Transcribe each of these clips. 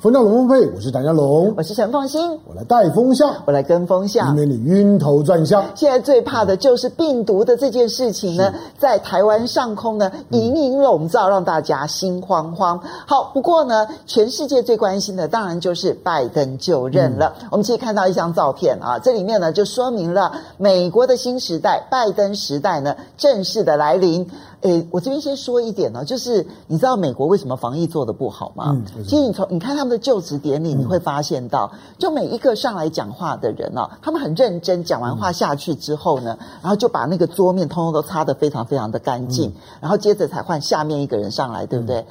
风向龙凤配，我是谭家龙，我是陈凤馨，我来带风向，我来跟风向，以免你晕头转向。现在最怕的就是病毒的这件事情呢，在台湾上空呢隐隐笼罩，让大家心慌慌。好，不过呢，全世界最关心的当然就是拜登就任了。嗯、我们其实看到一张照片啊，这里面呢就说明了美国的新时代，拜登时代呢正式的来临。诶，我这边先说一点呢，就是你知道美国为什么防疫做的不好吗？嗯、其实你从你看他们的就职典礼，你会发现到，嗯、就每一个上来讲话的人啊，他们很认真，讲完话下去之后呢，嗯、然后就把那个桌面通通都擦得非常非常的干净，嗯、然后接着才换下面一个人上来，对不对？嗯、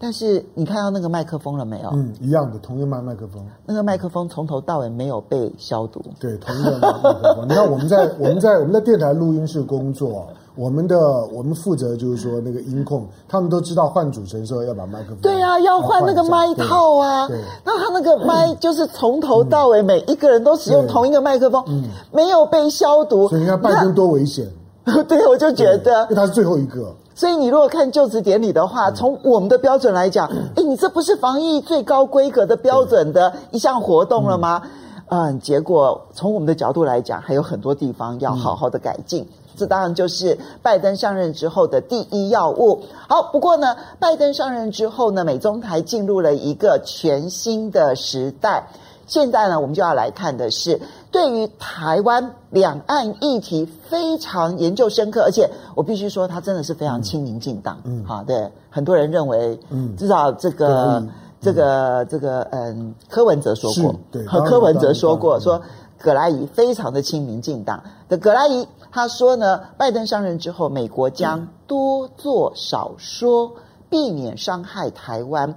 但是你看到那个麦克风了没有？嗯，一样的，同一麦麦克风。那个麦克风从头到尾没有被消毒。对，同一个麦克风。你看我们在我们在我们在电台录音室工作。我们的我们负责就是说那个音控，他们都知道换主持人的时候要把麦克风对啊，要换那个麦套啊。对，那他那个麦就是从头到尾每一个人都使用同一个麦克风，嗯，没有被消毒。所以你看拜登多危险。对，我就觉得，因为他是最后一个。所以你如果看就职典礼的话，从我们的标准来讲，哎，你这不是防疫最高规格的标准的一项活动了吗？嗯，结果从我们的角度来讲，还有很多地方要好好的改进。这当然就是拜登上任之后的第一要务。好，不过呢，拜登上任之后呢，美中台进入了一个全新的时代。现在呢，我们就要来看的是，对于台湾两岸议题非常研究深刻，而且我必须说，他真的是非常亲民进党。嗯，好，对，很多人认为，嗯，至少这个、嗯、这个这个，嗯，柯文哲说过，对，和柯文哲说过，说葛莱仪非常的亲民进党的葛莱仪。他说呢，拜登上任之后，美国将多做少说，避免伤害台湾。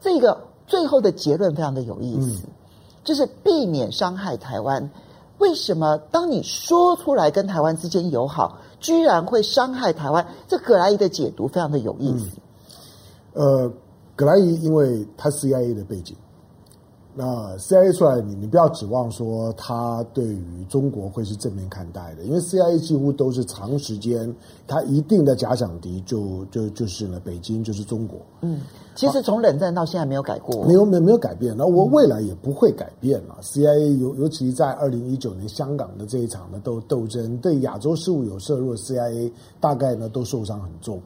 这个最后的结论非常的有意思，就是避免伤害台湾。为什么当你说出来跟台湾之间友好，居然会伤害台湾？这葛莱仪的解读非常的有意思。呃，葛莱仪因为他 CIA 的背景。那 CIA 出来，你你不要指望说他对于中国会是正面看待的，因为 CIA 几乎都是长时间，他一定的假想敌就就就是呢，北京就是中国。嗯，其实从冷战到现在没有改过，没有没有没有改变，那我未来也不会改变了。CIA 尤尤其在二零一九年香港的这一场的斗斗争，对亚洲事务有涉入的 CIA 大概呢都受伤很重。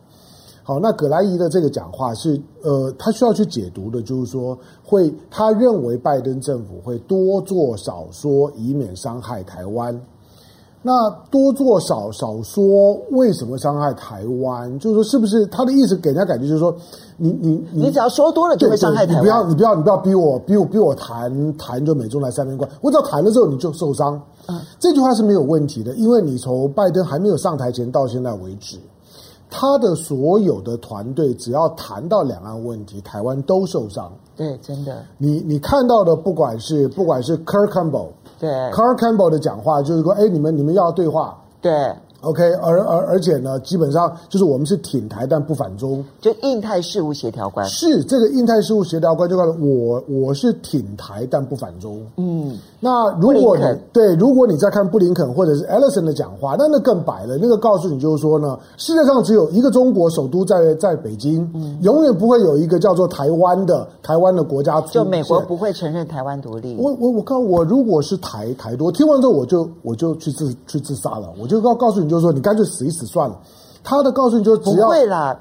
好，那葛莱仪的这个讲话是，呃，他需要去解读的，就是说，会他认为拜登政府会多做少说，以免伤害台湾。那多做少少说，为什么伤害台湾？就是说，是不是他的意思给人家感觉就是说，你你你，你只要说多了就会伤害台湾。你不要你不要你不要逼我逼我逼我谈谈就美中台三边关，我只要谈了之后你就受伤。嗯，这句话是没有问题的，因为你从拜登还没有上台前到现在为止。他的所有的团队，只要谈到两岸问题，台湾都受伤。对，真的。你你看到的，不管是不管是 Kurt Campbell，对，Kurt Campbell 的讲话就是说，哎，你们你们要对话，对。OK，而而而且呢，基本上就是我们是挺台但不反中，就印太事务协调官是这个印太事务协调官就告诉我，我是挺台但不反中。嗯，那如果你对，如果你在看布林肯或者是 Ellison 的讲话，那那更白了，那个告诉你就是说呢，世界上只有一个中国，首都在在北京，嗯，永远不会有一个叫做台湾的台湾的国家，就美国不会承认台湾独立。我我我告我如果是台台多，听完之后我就我就去自去自杀了，我就告告诉你。就是说，你干脆死一死算了。他的告诉你就只要不会啦，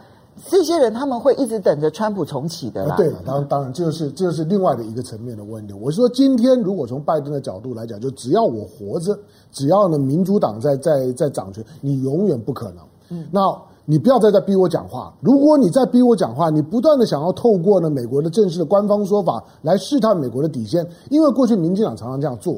这些人他们会一直等着川普重启的啦。对，当然当然，这就是这就是另外的一个层面的问题。我是说，今天如果从拜登的角度来讲，就只要我活着，只要呢民主党在在在掌权，你永远不可能。嗯，那你不要再再逼我讲话。如果你再逼我讲话，你不断的想要透过呢美国的正式的官方说法来试探美国的底线，因为过去民进党常常这样做。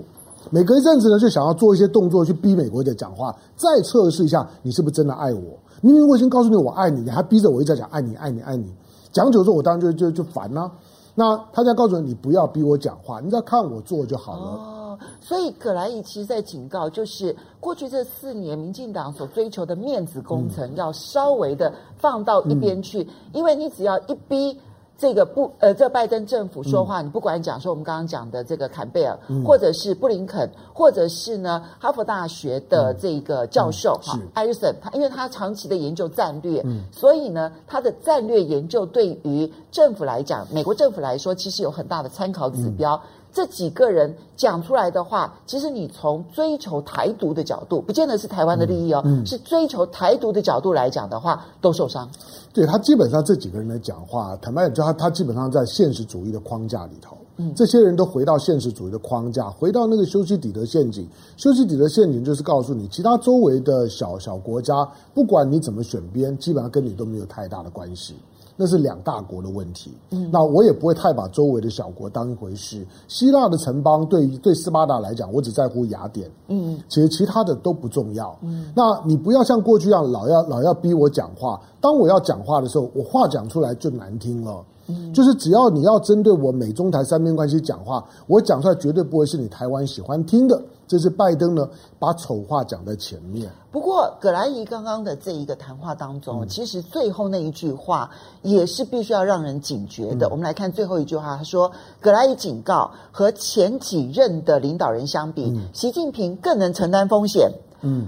每隔一阵子呢，就想要做一些动作去逼美国的讲话，再测试一下你是不是真的爱我。明明我已经告诉你我爱你，你还逼着我一直在讲爱你、爱你、爱你。讲久之后，我当然就就就烦了。那他在告诉你，你不要逼我讲话，你只要看我做就好了。哦，所以葛莱仪其实在警告，就是过去这四年民进党所追求的面子工程，要稍微的放到一边去，嗯、因为你只要一逼。这个不呃，这拜登政府说话，嗯、你不管讲说我们刚刚讲的这个坎贝尔，嗯、或者是布林肯，或者是呢哈佛大学的这个教授哈艾瑞森，他因为他长期的研究战略，嗯、所以呢他的战略研究对于政府来讲，美国政府来说其实有很大的参考指标。嗯这几个人讲出来的话，其实你从追求台独的角度，不见得是台湾的利益哦，嗯嗯、是追求台独的角度来讲的话，都受伤。对，他基本上这几个人的讲话，坦白讲，他他基本上在现实主义的框架里头，嗯，这些人都回到现实主义的框架，回到那个修昔底德陷阱。修昔底德陷阱就是告诉你，其他周围的小小国家，不管你怎么选边，基本上跟你都没有太大的关系。那是两大国的问题，嗯，那我也不会太把周围的小国当一回事。希腊的城邦对对斯巴达来讲，我只在乎雅典，嗯，其实其他的都不重要，嗯。那你不要像过去一样老要老要逼我讲话，当我要讲话的时候，我话讲出来就难听了，嗯，就是只要你要针对我美中台三边关系讲话，我讲出来绝对不会是你台湾喜欢听的。这是拜登呢，把丑话讲在前面。不过，葛莱仪刚刚的这一个谈话当中，嗯、其实最后那一句话也是必须要让人警觉的。嗯、我们来看最后一句话，他说：“葛莱仪警告，和前几任的领导人相比，嗯、习近平更能承担风险，嗯，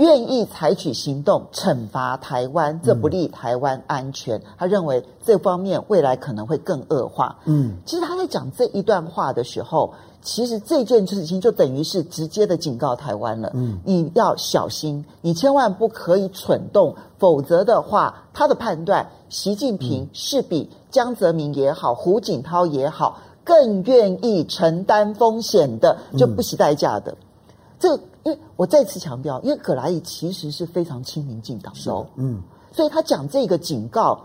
愿意采取行动惩罚台湾，这不利台湾安全。嗯、他认为这方面未来可能会更恶化。”嗯，其实他在讲这一段话的时候。其实这件事情就等于是直接的警告台湾了，嗯，你要小心，你千万不可以蠢动，否则的话，他的判断，习近平是比江泽民也好，胡锦涛也好，更愿意承担风险的，就不惜代价的。嗯、这，因为我再次强调，因为葛莱仪其实是非常亲民进党的，嗯，所以他讲这个警告。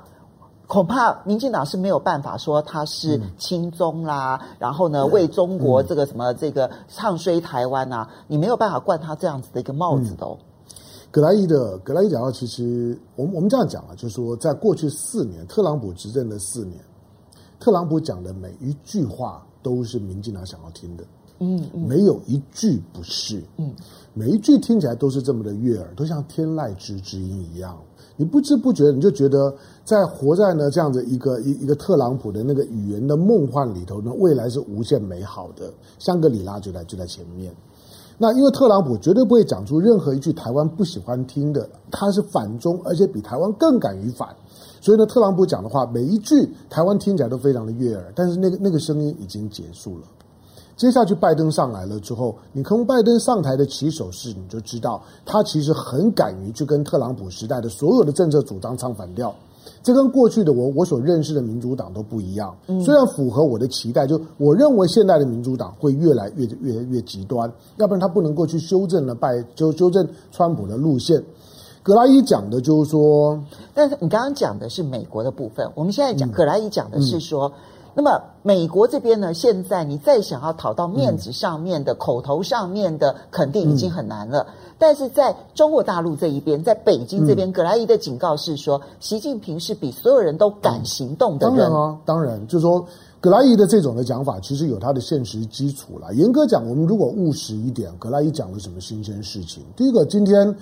恐怕民进党是没有办法说他是亲中啦，嗯、然后呢为中国这个什么这个唱衰台湾啊，嗯、你没有办法冠他这样子的一个帽子的哦。葛莱仪的葛莱仪讲到，其实我们我们这样讲啊，就是说在过去四年特朗普执政的四年，特朗普讲的每一句话都是民进党想要听的，嗯，嗯没有一句不是，嗯，每一句听起来都是这么的悦耳，都像天籁之之音一样。你不知不觉，你就觉得在活在呢这样的一个一一个特朗普的那个语言的梦幻里头呢，未来是无限美好的。香格里拉就在就在前面。那因为特朗普绝对不会讲出任何一句台湾不喜欢听的，他是反中，而且比台湾更敢于反。所以呢，特朗普讲的话每一句台湾听起来都非常的悦耳，但是那个那个声音已经结束了。接下去拜登上来了之后，你从拜登上台的起手式，你就知道他其实很敢于去跟特朗普时代的所有的政策主张唱反调。这跟过去的我我所认识的民主党都不一样。虽然符合我的期待，就我认为现代的民主党会越来越越越极端，要不然他不能够去修正了拜就修正川普的路线。格莱伊讲的就是说，但是你刚刚讲的是美国的部分，我们现在讲格莱伊讲的是说。嗯那么美国这边呢？现在你再想要讨到面子上面的、嗯、口头上面的肯定已经很难了。嗯、但是在中国大陆这一边，在北京这边，葛莱伊的警告是说，习近平是比所有人都敢行动的人。当然啊，当然，就是说葛莱伊的这种的讲法，其实有它的现实基础了。严格讲，我们如果务实一点，葛莱伊讲了什么新鲜事情？第一个，今天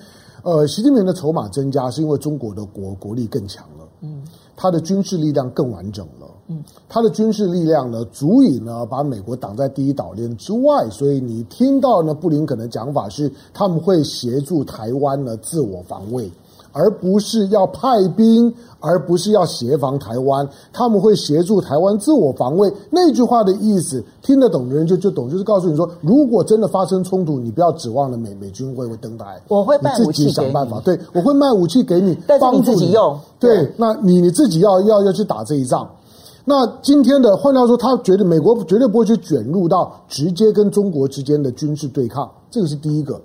呃，习近平的筹码增加，是因为中国的国国力更强了，嗯，他的军事力量更完整了。嗯，他的军事力量呢，足以呢把美国挡在第一岛链之外，所以你听到呢布林肯的讲法是，他们会协助台湾呢自我防卫，而不是要派兵，而不是要协防台湾，他们会协助台湾自我防卫。那句话的意思，听得懂的人就就懂，就是告诉你说，如果真的发生冲突，你不要指望了美美军会会登台，我会卖武器给你，自己想办法，对，我会卖武器给你，但是你自己用，对，对那你你自己要要要去打这一仗。那今天的换句话说，他觉得美国绝对不会去卷入到直接跟中国之间的军事对抗，这个是第一个。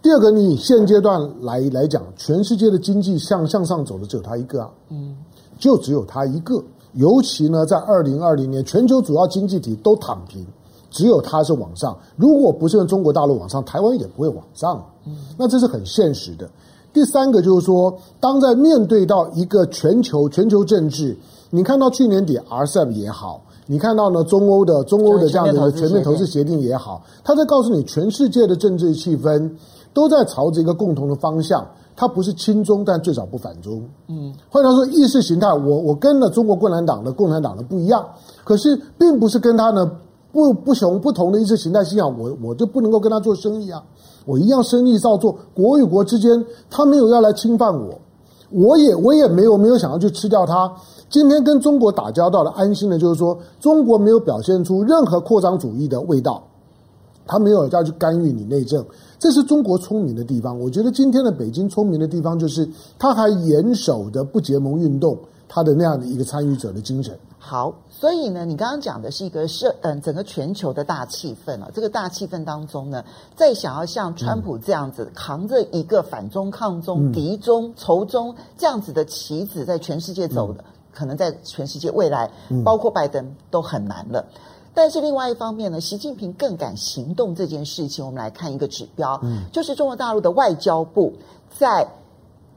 第二个，你现阶段来来讲，全世界的经济向向上走的只有他一个啊，嗯，就只有他一个。尤其呢，在二零二零年，全球主要经济体都躺平，只有他是往上。如果不是中国大陆往上，台湾也不会往上。嗯，那这是很现实的。第三个就是说，当在面对到一个全球全球政治。你看到去年底 RCEP 也好，你看到呢中欧的中欧的这样的全面投资协定也好，他在告诉你，全世界的政治气氛都在朝着一个共同的方向，他不是亲中，但最少不反中。嗯，换句话说，意识形态，我我跟了中国共产党的共产党的不一样，可是并不是跟他呢不不同不同的意识形态信仰，我我就不能够跟他做生意啊。我一样生意照做，国与国之间，他没有要来侵犯我，我也我也没有没有想要去吃掉他。今天跟中国打交道的安心的，就是说中国没有表现出任何扩张主义的味道，他没有要去干预你内政，这是中国聪明的地方。我觉得今天的北京聪明的地方，就是他还严守的不结盟运动，他的那样的一个参与者的精神。好，所以呢，你刚刚讲的是一个社嗯，整个全球的大气氛啊。这个大气氛当中呢，再想要像川普这样子、嗯、扛着一个反中、抗中、敌中、仇中这样子的棋子，在全世界走的。嗯可能在全世界未来，包括拜登都很难了。嗯、但是另外一方面呢，习近平更敢行动这件事情，我们来看一个指标，嗯、就是中国大陆的外交部在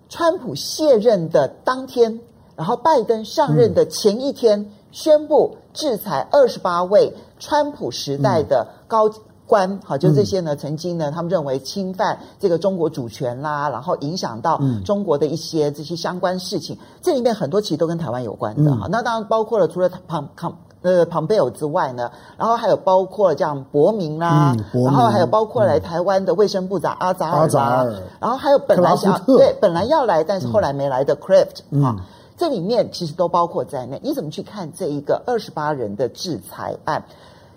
川普卸任的当天，然后拜登上任的前一天，嗯、宣布制裁二十八位川普时代的高。官。好，就这些呢，曾经呢，他们认为侵犯这个中国主权啦，然后影响到中国的一些这些相关事情，这里面很多其实都跟台湾有关的哈。那当然包括了除了庞庞呃庞贝尔之外呢，然后还有包括了这样伯明啦，然后还有包括来台湾的卫生部长阿扎尔啦，然后还有本来想对本来要来但是后来没来的 Craft 啊，这里面其实都包括在内。你怎么去看这一个二十八人的制裁案？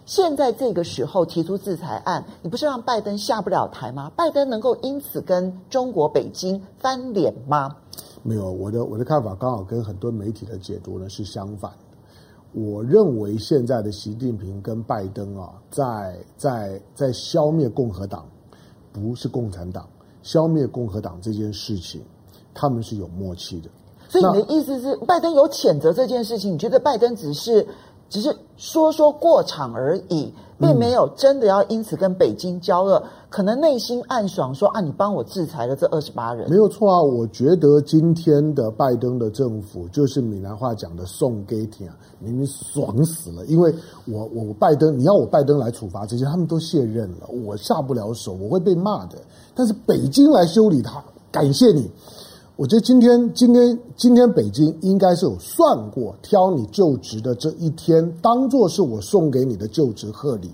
现在这个时候提出制裁案，你不是让拜登下不了台吗？拜登能够因此跟中国北京翻脸吗？没有，我的我的看法刚好跟很多媒体的解读呢是相反的。我认为现在的习近平跟拜登啊，在在在消灭共和党，不是共产党，消灭共和党这件事情，他们是有默契的。所以你的意思是，拜登有谴责这件事情？你觉得拜登只是？只是说说过场而已，并没有真的要因此跟北京交恶，嗯、可能内心暗爽说啊，你帮我制裁了这二十八人，没有错啊。我觉得今天的拜登的政府就是闽南话讲的送给天，明明爽死了。因为我我拜登，你要我拜登来处罚这些，他们都卸任了，我下不了手，我会被骂的。但是北京来修理他，感谢你。我觉得今天，今天，今天北京应该是有算过，挑你就职的这一天，当做是我送给你的就职贺礼。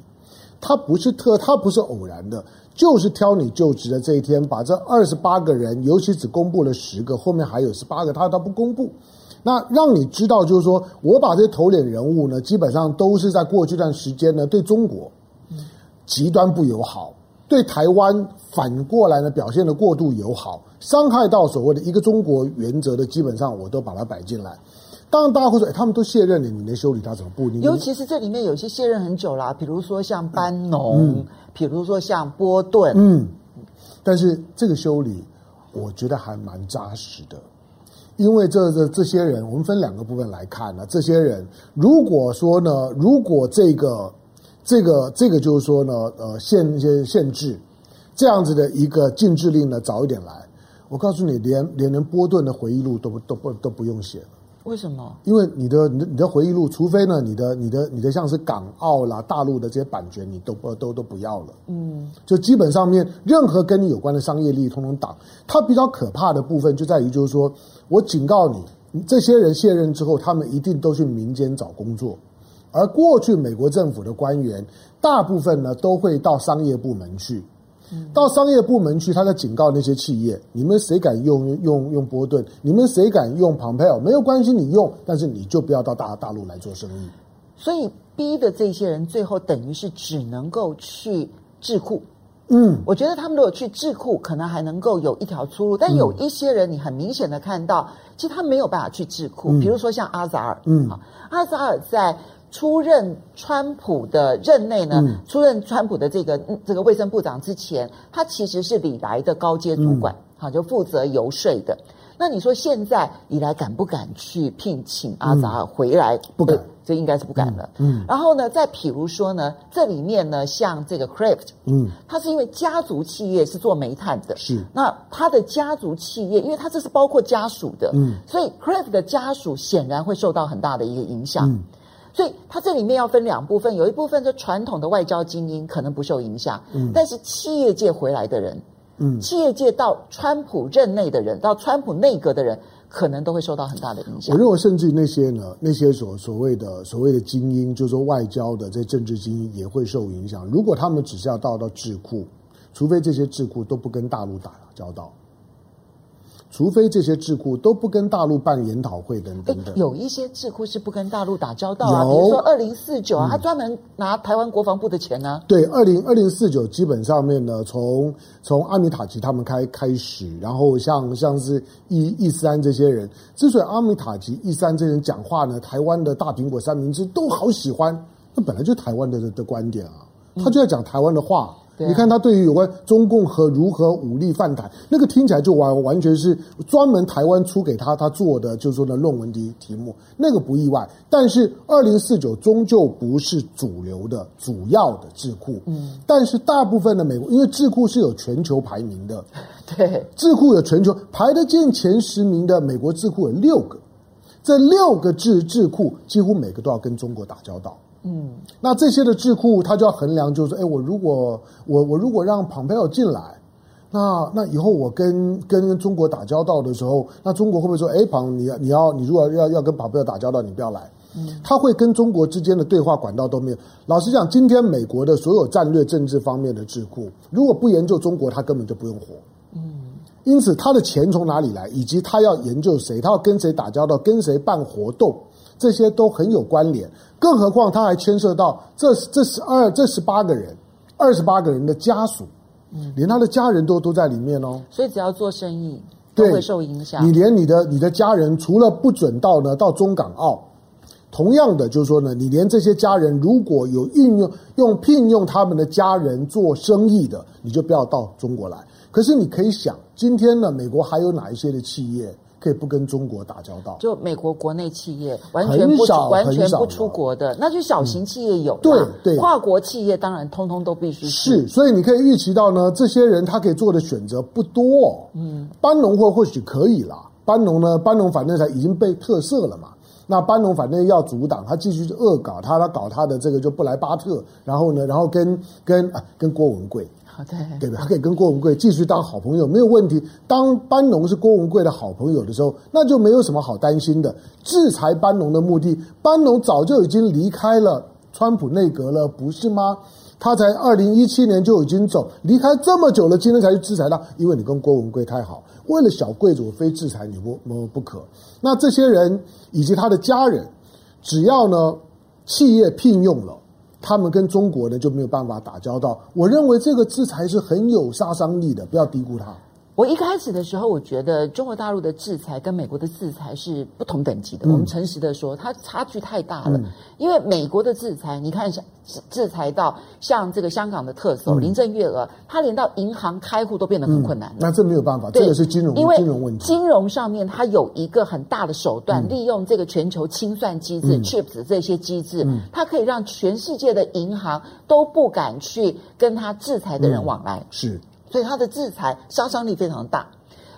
他不是特，他不是偶然的，就是挑你就职的这一天，把这二十八个人，尤其只公布了十个，后面还有十八个，他他不公布。那让你知道，就是说我把这些头脸人物呢，基本上都是在过去段时间呢，对中国极端不友好。对台湾反过来呢，表现的过度友好，伤害到所谓的一个中国原则的，基本上我都把它摆进来。当然，大家会说，哎，他们都卸任了，你能修理他怎么不？尤其是这里面有些卸任很久了，比如说像班农，嗯、比如说像波顿，嗯，但是这个修理，我觉得还蛮扎实的，因为这这这些人，我们分两个部分来看呢。这些人如果说呢，如果这个。这个这个就是说呢，呃，限一些限制，这样子的一个禁制令呢，早一点来。我告诉你，连连连波顿的回忆录都不都不都不用写了。为什么？因为你的你的你的回忆录，除非呢，你的你的你的像是港澳啦、大陆的这些版权，你都不都都不要了。嗯，就基本上面任何跟你有关的商业利益，通通挡。它比较可怕的部分就在于，就是说我警告你，这些人卸任之后，他们一定都去民间找工作。而过去美国政府的官员，大部分呢都会到商业部门去，到商业部门去，他在警告那些企业：你们谁敢用用用波顿？你们谁敢用庞佩奥？没有关系，你用，但是你就不要到大大陆来做生意。所以逼的这些人，最后等于是只能够去智库。嗯，我觉得他们如果去智库，可能还能够有一条出路。但有一些人，你很明显的看到，其实他没有办法去智库。比如说像阿扎尔，嗯，阿扎尔在。出任川普的任内呢，嗯、出任川普的这个这个卫生部长之前，他其实是李来的高阶主管，好、嗯、就负责游说的。那你说现在李来敢不敢去聘请阿扎尔回来？嗯、不敢，这应该是不敢的。嗯，嗯。然后呢，再譬如说呢，这里面呢，像这个 Craft，嗯，他是因为家族企业是做煤炭的，是。那他的家族企业，因为他这是包括家属的，嗯，所以 Craft 的家属显然会受到很大的一个影响。嗯所以它这里面要分两部分，有一部分是传统的外交精英可能不受影响，嗯，但是企业界回来的人，嗯，企业界到川普任内的人，到川普内阁的人，可能都会受到很大的影响。我认为，甚至那些呢，那些所所谓的所谓的精英，就是说外交的这政治精英也会受影响。如果他们只是要到到智库，除非这些智库都不跟大陆打交道。除非这些智库都不跟大陆办研讨会等等等，有一些智库是不跟大陆打交道啊，比如说二零四九啊，他专门拿台湾国防部的钱呢。对，二零二零四九基本上面呢，从从阿米塔吉他们开开始，然后像像是易易三这些人，之所以阿米塔吉、易思安这些人讲话呢，台湾的大苹果三明治都好喜欢，那本来就台湾的的观点啊，他就要讲台湾的话。你看他对于有关中共和如何武力犯台，那个听起来就完完全是专门台湾出给他他做的，就是说呢论文的题目，那个不意外。但是二零四九终究不是主流的主要的智库，嗯，但是大部分的美国，因为智库是有全球排名的，对，智库有全球排得进前十名的美国智库有六个，这六个智智库几乎每个都要跟中国打交道。嗯，那这些的智库他就要衡量，就是说，哎，我如果我我如果让庞佩奥进来，那那以后我跟跟中国打交道的时候，那中国会不会说，哎，庞，你你要你如果要要跟庞佩奥打交道，你不要来？嗯，他会跟中国之间的对话管道都没有。老实讲，今天美国的所有战略政治方面的智库，如果不研究中国，他根本就不用活。嗯，因此他的钱从哪里来，以及他要研究谁，他要跟谁打交道，跟谁办活动。这些都很有关联，更何况他还牵涉到这这十二这十八个人，二十八个人的家属，嗯，连他的家人都都在里面哦。所以只要做生意都会受影响。你连你的你的家人，除了不准到呢到中港澳，同样的就是说呢，你连这些家人如果有运用用聘用他们的家人做生意的，你就不要到中国来。可是你可以想，今天呢，美国还有哪一些的企业？可以不跟中国打交道，就美国国内企业完全不完全不出国的，那就小型企业有，对对，跨国企业当然通通都必须是，所以你可以预期到呢，这些人他可以做的选择不多，嗯，班农或或许可以啦，班农呢，班农反正才已经被特赦了嘛，那班农反正要阻挡他继续恶搞他，他搞他的这个就布莱巴特，然后呢，然后跟跟啊跟郭文贵。对，对他可以跟郭文贵继续当好朋友，没有问题。当班农是郭文贵的好朋友的时候，那就没有什么好担心的。制裁班农的目的，班农早就已经离开了川普内阁了，不是吗？他才二零一七年就已经走，离开这么久了，今天才去制裁他，因为你跟郭文贵太好，为了小贵族，非制裁你不不不可。那这些人以及他的家人，只要呢企业聘用了。他们跟中国呢就没有办法打交道。我认为这个制裁是很有杀伤力的，不要低估它。我一开始的时候，我觉得中国大陆的制裁跟美国的制裁是不同等级的。嗯、我们诚实的说，它差距太大了。嗯、因为美国的制裁，你看，像制裁到像这个香港的特首、嗯、林郑月娥，他连到银行开户都变得很困难、嗯。那这没有办法，这个是金融，因为金融问题。金融上面它有一个很大的手段，嗯、利用这个全球清算机制、嗯、（Chips） 这些机制，嗯、它可以让全世界的银行都不敢去跟他制裁的人往来。嗯、是。所以他的制裁杀伤力非常大。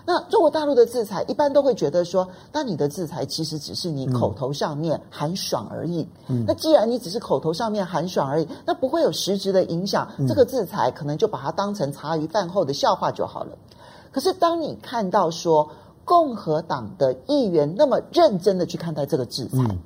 那中国大陆的制裁一般都会觉得说，那你的制裁其实只是你口头上面寒爽而已。嗯、那既然你只是口头上面寒爽而已，那不会有实质的影响。嗯、这个制裁可能就把它当成茶余饭后的笑话就好了。可是当你看到说共和党的议员那么认真的去看待这个制裁，嗯、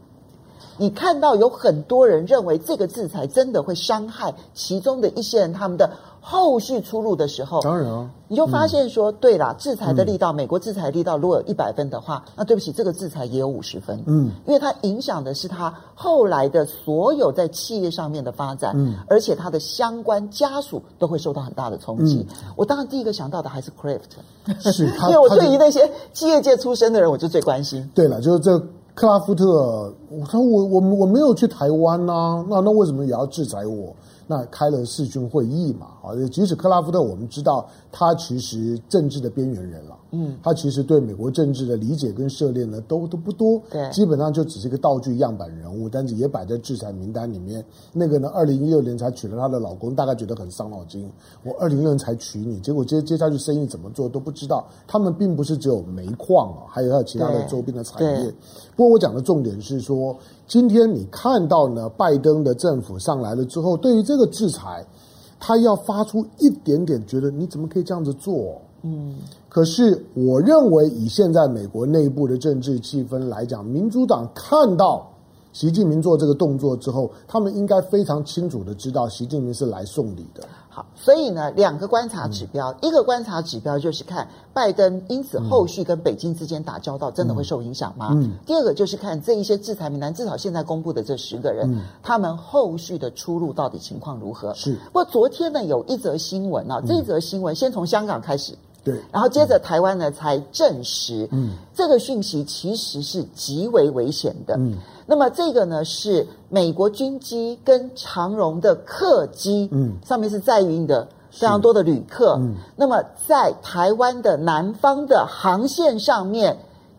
你看到有很多人认为这个制裁真的会伤害其中的一些人他们的。后续出路的时候，当然啊，你就发现说，对啦，制裁的力道，美国制裁力道如果有一百分的话，那对不起，这个制裁也有五十分，嗯，因为它影响的是他后来的所有在企业上面的发展，嗯，而且他的相关家属都会受到很大的冲击。我当然第一个想到的还是 Craft，是，因为我对于那些企业界出身的人，我就最关心。对了，就是这克拉夫特，我说我我我没有去台湾呐，那那为什么也要制裁我？那开了世军会议嘛，啊，即使克拉夫特，我们知道他其实政治的边缘人了，嗯，他其实对美国政治的理解跟涉猎呢都都不多，对，基本上就只是一个道具样板人物，但是也摆在制裁名单里面。那个呢，二零一六年才娶了他的老公，大概觉得很伤脑筋。我二零一六年才娶你，结果接接下去生意怎么做都不知道。他们并不是只有煤矿啊，还有还有其他的周边的产业。不过我讲的重点是说。今天你看到呢，拜登的政府上来了之后，对于这个制裁，他要发出一点点觉得你怎么可以这样子做？嗯，可是我认为以现在美国内部的政治气氛来讲，民主党看到习近平做这个动作之后，他们应该非常清楚的知道习近平是来送礼的。好，所以呢，两个观察指标，嗯、一个观察指标就是看拜登因此后续跟北京之间打交道真的会受影响吗？嗯。第二个就是看这一些制裁名单，至少现在公布的这十个人，嗯、他们后续的出路到底情况如何？是。不过昨天呢，有一则新闻啊，这一则新闻先从香港开始。对，然后接着台湾呢才证实，嗯，这个讯息其实是极为危险的。嗯，那么这个呢是美国军机跟长荣的客机，嗯，上面是载运的非常多的旅客，嗯，那么在台湾的南方的航线上面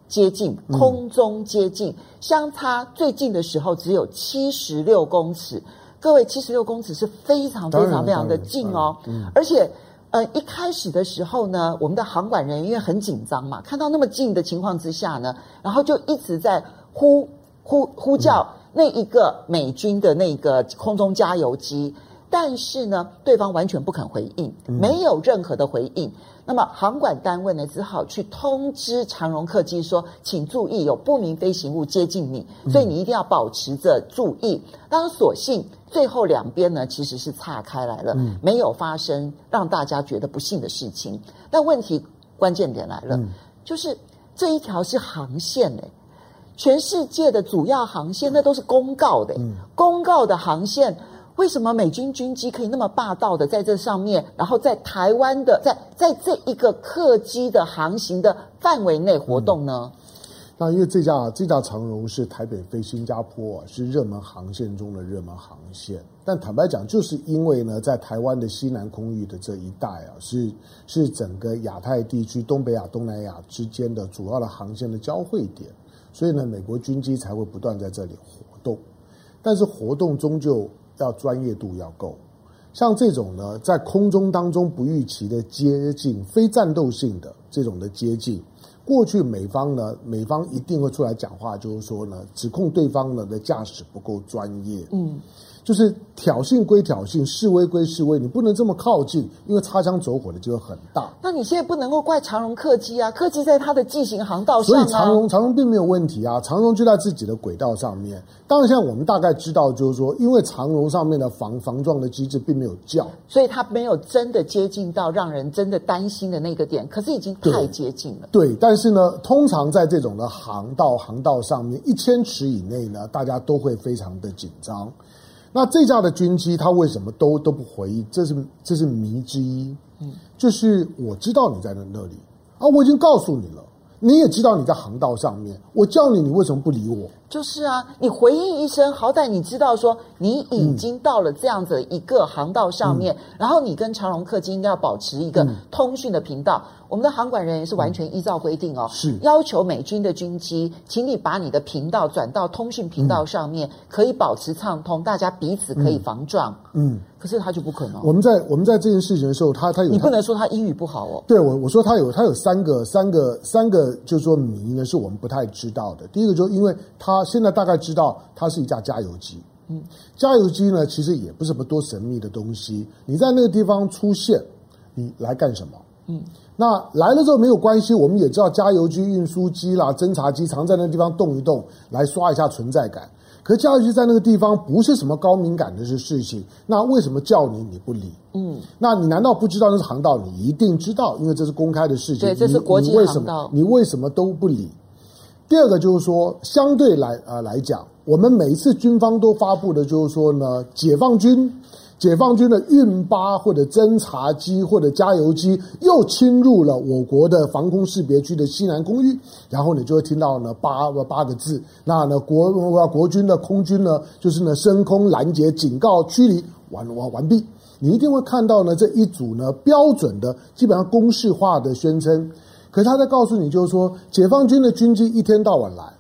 接近，空中接近，嗯，相差最近的时候只有七十六公尺。各位，七十六公尺是非常非常非常的近哦，嗯，而且。呃，一开始的时候呢，我们的航管人员因为很紧张嘛，看到那么近的情况之下呢，然后就一直在呼呼呼叫那一个美军的那个空中加油机。但是呢，对方完全不肯回应，没有任何的回应。嗯、那么航管单位呢，只好去通知长荣客机说：“请注意，有不明飞行物接近你，所以你一定要保持着注意。嗯”当然，所幸最后两边呢其实是岔开来了，嗯、没有发生让大家觉得不幸的事情。但问题关键点来了，嗯、就是这一条是航线哎，全世界的主要航线那都是公告的，嗯、公告的航线。为什么美军军机可以那么霸道的在这上面，然后在台湾的在在这一个客机的航行的范围内活动呢？那因为这架这架长荣是台北飞新加坡啊，是热门航线中的热门航线。但坦白讲，就是因为呢，在台湾的西南空域的这一带啊，是是整个亚太地区、东北亚、东南亚之间的主要的航线的交汇点，所以呢，美国军机才会不断在这里活动。但是活动终究。要专业度要够，像这种呢，在空中当中不预期的接近、非战斗性的这种的接近，过去美方呢，美方一定会出来讲话，就是说呢，指控对方呢的驾驶不够专业。嗯。就是挑衅归挑衅，示威归示威，你不能这么靠近，因为擦枪走火的机会很大。那你现在不能够怪长荣客机啊，客机在它的机型航道上啊。所以长荣长荣并没有问题啊，长荣就在自己的轨道上面。当然，现在我们大概知道，就是说，因为长荣上面的防防撞的机制并没有叫，所以它没有真的接近到让人真的担心的那个点。可是已经太接近了。对，对，但是呢，通常在这种的航道航道上面一千尺以内呢，大家都会非常的紧张。那这架的军机，它为什么都都不回应？这是这是谜之一。嗯，就是我知道你在那那里啊，我已经告诉你了，你也知道你在航道上面，我叫你，你为什么不理我？就是啊，你回应一声，好歹你知道说你已经到了这样子一个航道上面，嗯、然后你跟长荣客机应该要保持一个通讯的频道。嗯我们的航管人员是完全依照规定哦，是要求美军的军机，请你把你的频道转到通讯频道上面，可以保持畅通，大家彼此可以防撞。嗯，可是他就不可能。我们在我们在这件事情的时候，他他有，你不能说他英语不好哦。对，我我说他有他有三个三个三个，就是说谜呢，是我们不太知道的。第一个就是因为他现在大概知道它是一架加油机，嗯，加油机呢其实也不是什么多神秘的东西，你在那个地方出现，你来干什么？嗯。那来了之后没有关系，我们也知道加油机、运输机啦、侦察机常在那个地方动一动，来刷一下存在感。可是加油机在那个地方不是什么高敏感的事情，那为什么叫你你不理？嗯，那你难道不知道那是航道？你一定知道，因为这是公开的事情。对，这是国际航道。你为什么，你为什么都不理？第二个就是说，相对来呃来讲，我们每一次军方都发布的就是说呢，解放军。解放军的运八或者侦察机或者加油机又侵入了我国的防空识别区的西南空域，然后你就会听到呢八八个字，那呢国国军的空军呢就是呢升空拦截警告驱离完完完毕，你一定会看到呢这一组呢标准的基本上公式化的宣称，可是他在告诉你就是说解放军的军机一天到晚来，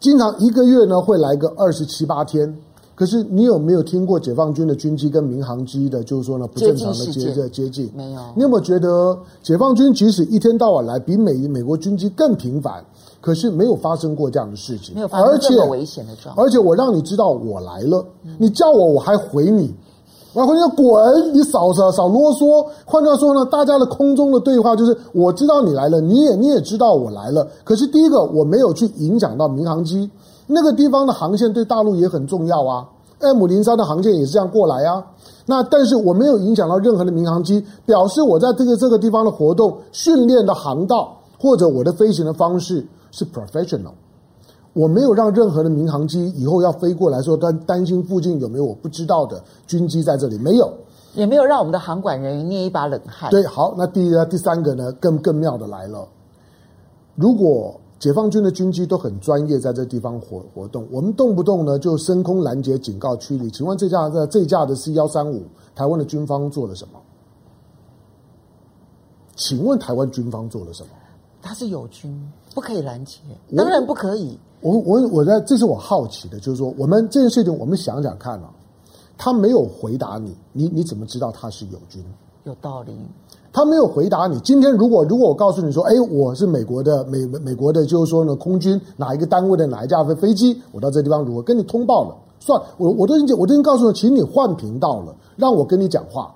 经常一个月呢会来个二十七八天。可是你有没有听过解放军的军机跟民航机的，就是说呢不正常的接着接近？没有。你有没有觉得解放军即使一天到晚来比美美国军机更频繁，可是没有发生过这样的事情？没有发生这么危险的状况。而且我让你知道我来了，你叫我我还回你，然后你要滚，你少少少啰嗦。换句话说呢，大家的空中的对话就是：我知道你来了，你也你也知道我来了。可是第一个，我没有去影响到民航机，那个地方的航线对大陆也很重要啊。M 零三的航线也是这样过来啊。那但是我没有影响到任何的民航机，表示我在这个这个地方的活动训练的航道或者我的飞行的方式是 professional。我没有让任何的民航机以后要飞过来说担担心附近有没有我不知道的军机在这里，没有，也没有让我们的航管人员捏一把冷汗。对，好，那第一个第三个呢，更更妙的来了。如果解放军的军机都很专业，在这地方活活动，我们动不动呢就升空拦截、警告、驱离。请问这架的这架的 C 幺三五，台湾的军方做了什么？请问台湾军方做了什么？他是友军，不可以拦截，当然不可以。我我我在，这是我好奇的，就是说，我们这件事情，我们想想看啊，他没有回答你，你你怎么知道他是友军？有道理。他没有回答你。今天如果如果我告诉你说，哎，我是美国的美美国的，就是说呢，空军哪一个单位的哪一架飞飞机，我到这地方如果跟你通报了，算我我都已经我都已经告诉你，请你换频道了，让我跟你讲话。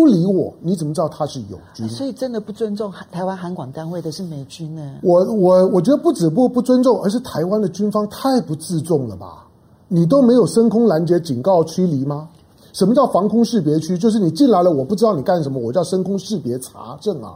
不理我，你怎么知道他是友军？所以真的不尊重台湾韩广单位的是美军呢？我我我觉得不止不不尊重，而是台湾的军方太不自重了吧？你都没有升空拦截、警告、驱离吗？什么叫防空识别区？就是你进来了，我不知道你干什么，我叫升空识别查证啊。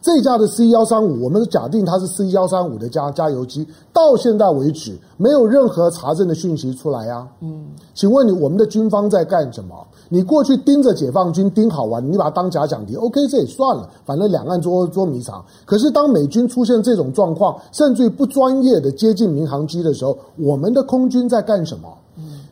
这架的 C 幺三五，我们假定它是 C 幺三五的加加油机，到现在为止没有任何查证的讯息出来啊。嗯，请问你我们的军方在干什么？你过去盯着解放军盯好玩，你把它当假想敌，OK，这也算了，反正两岸捉捉迷藏。可是当美军出现这种状况，甚至于不专业的接近民航机的时候，我们的空军在干什么？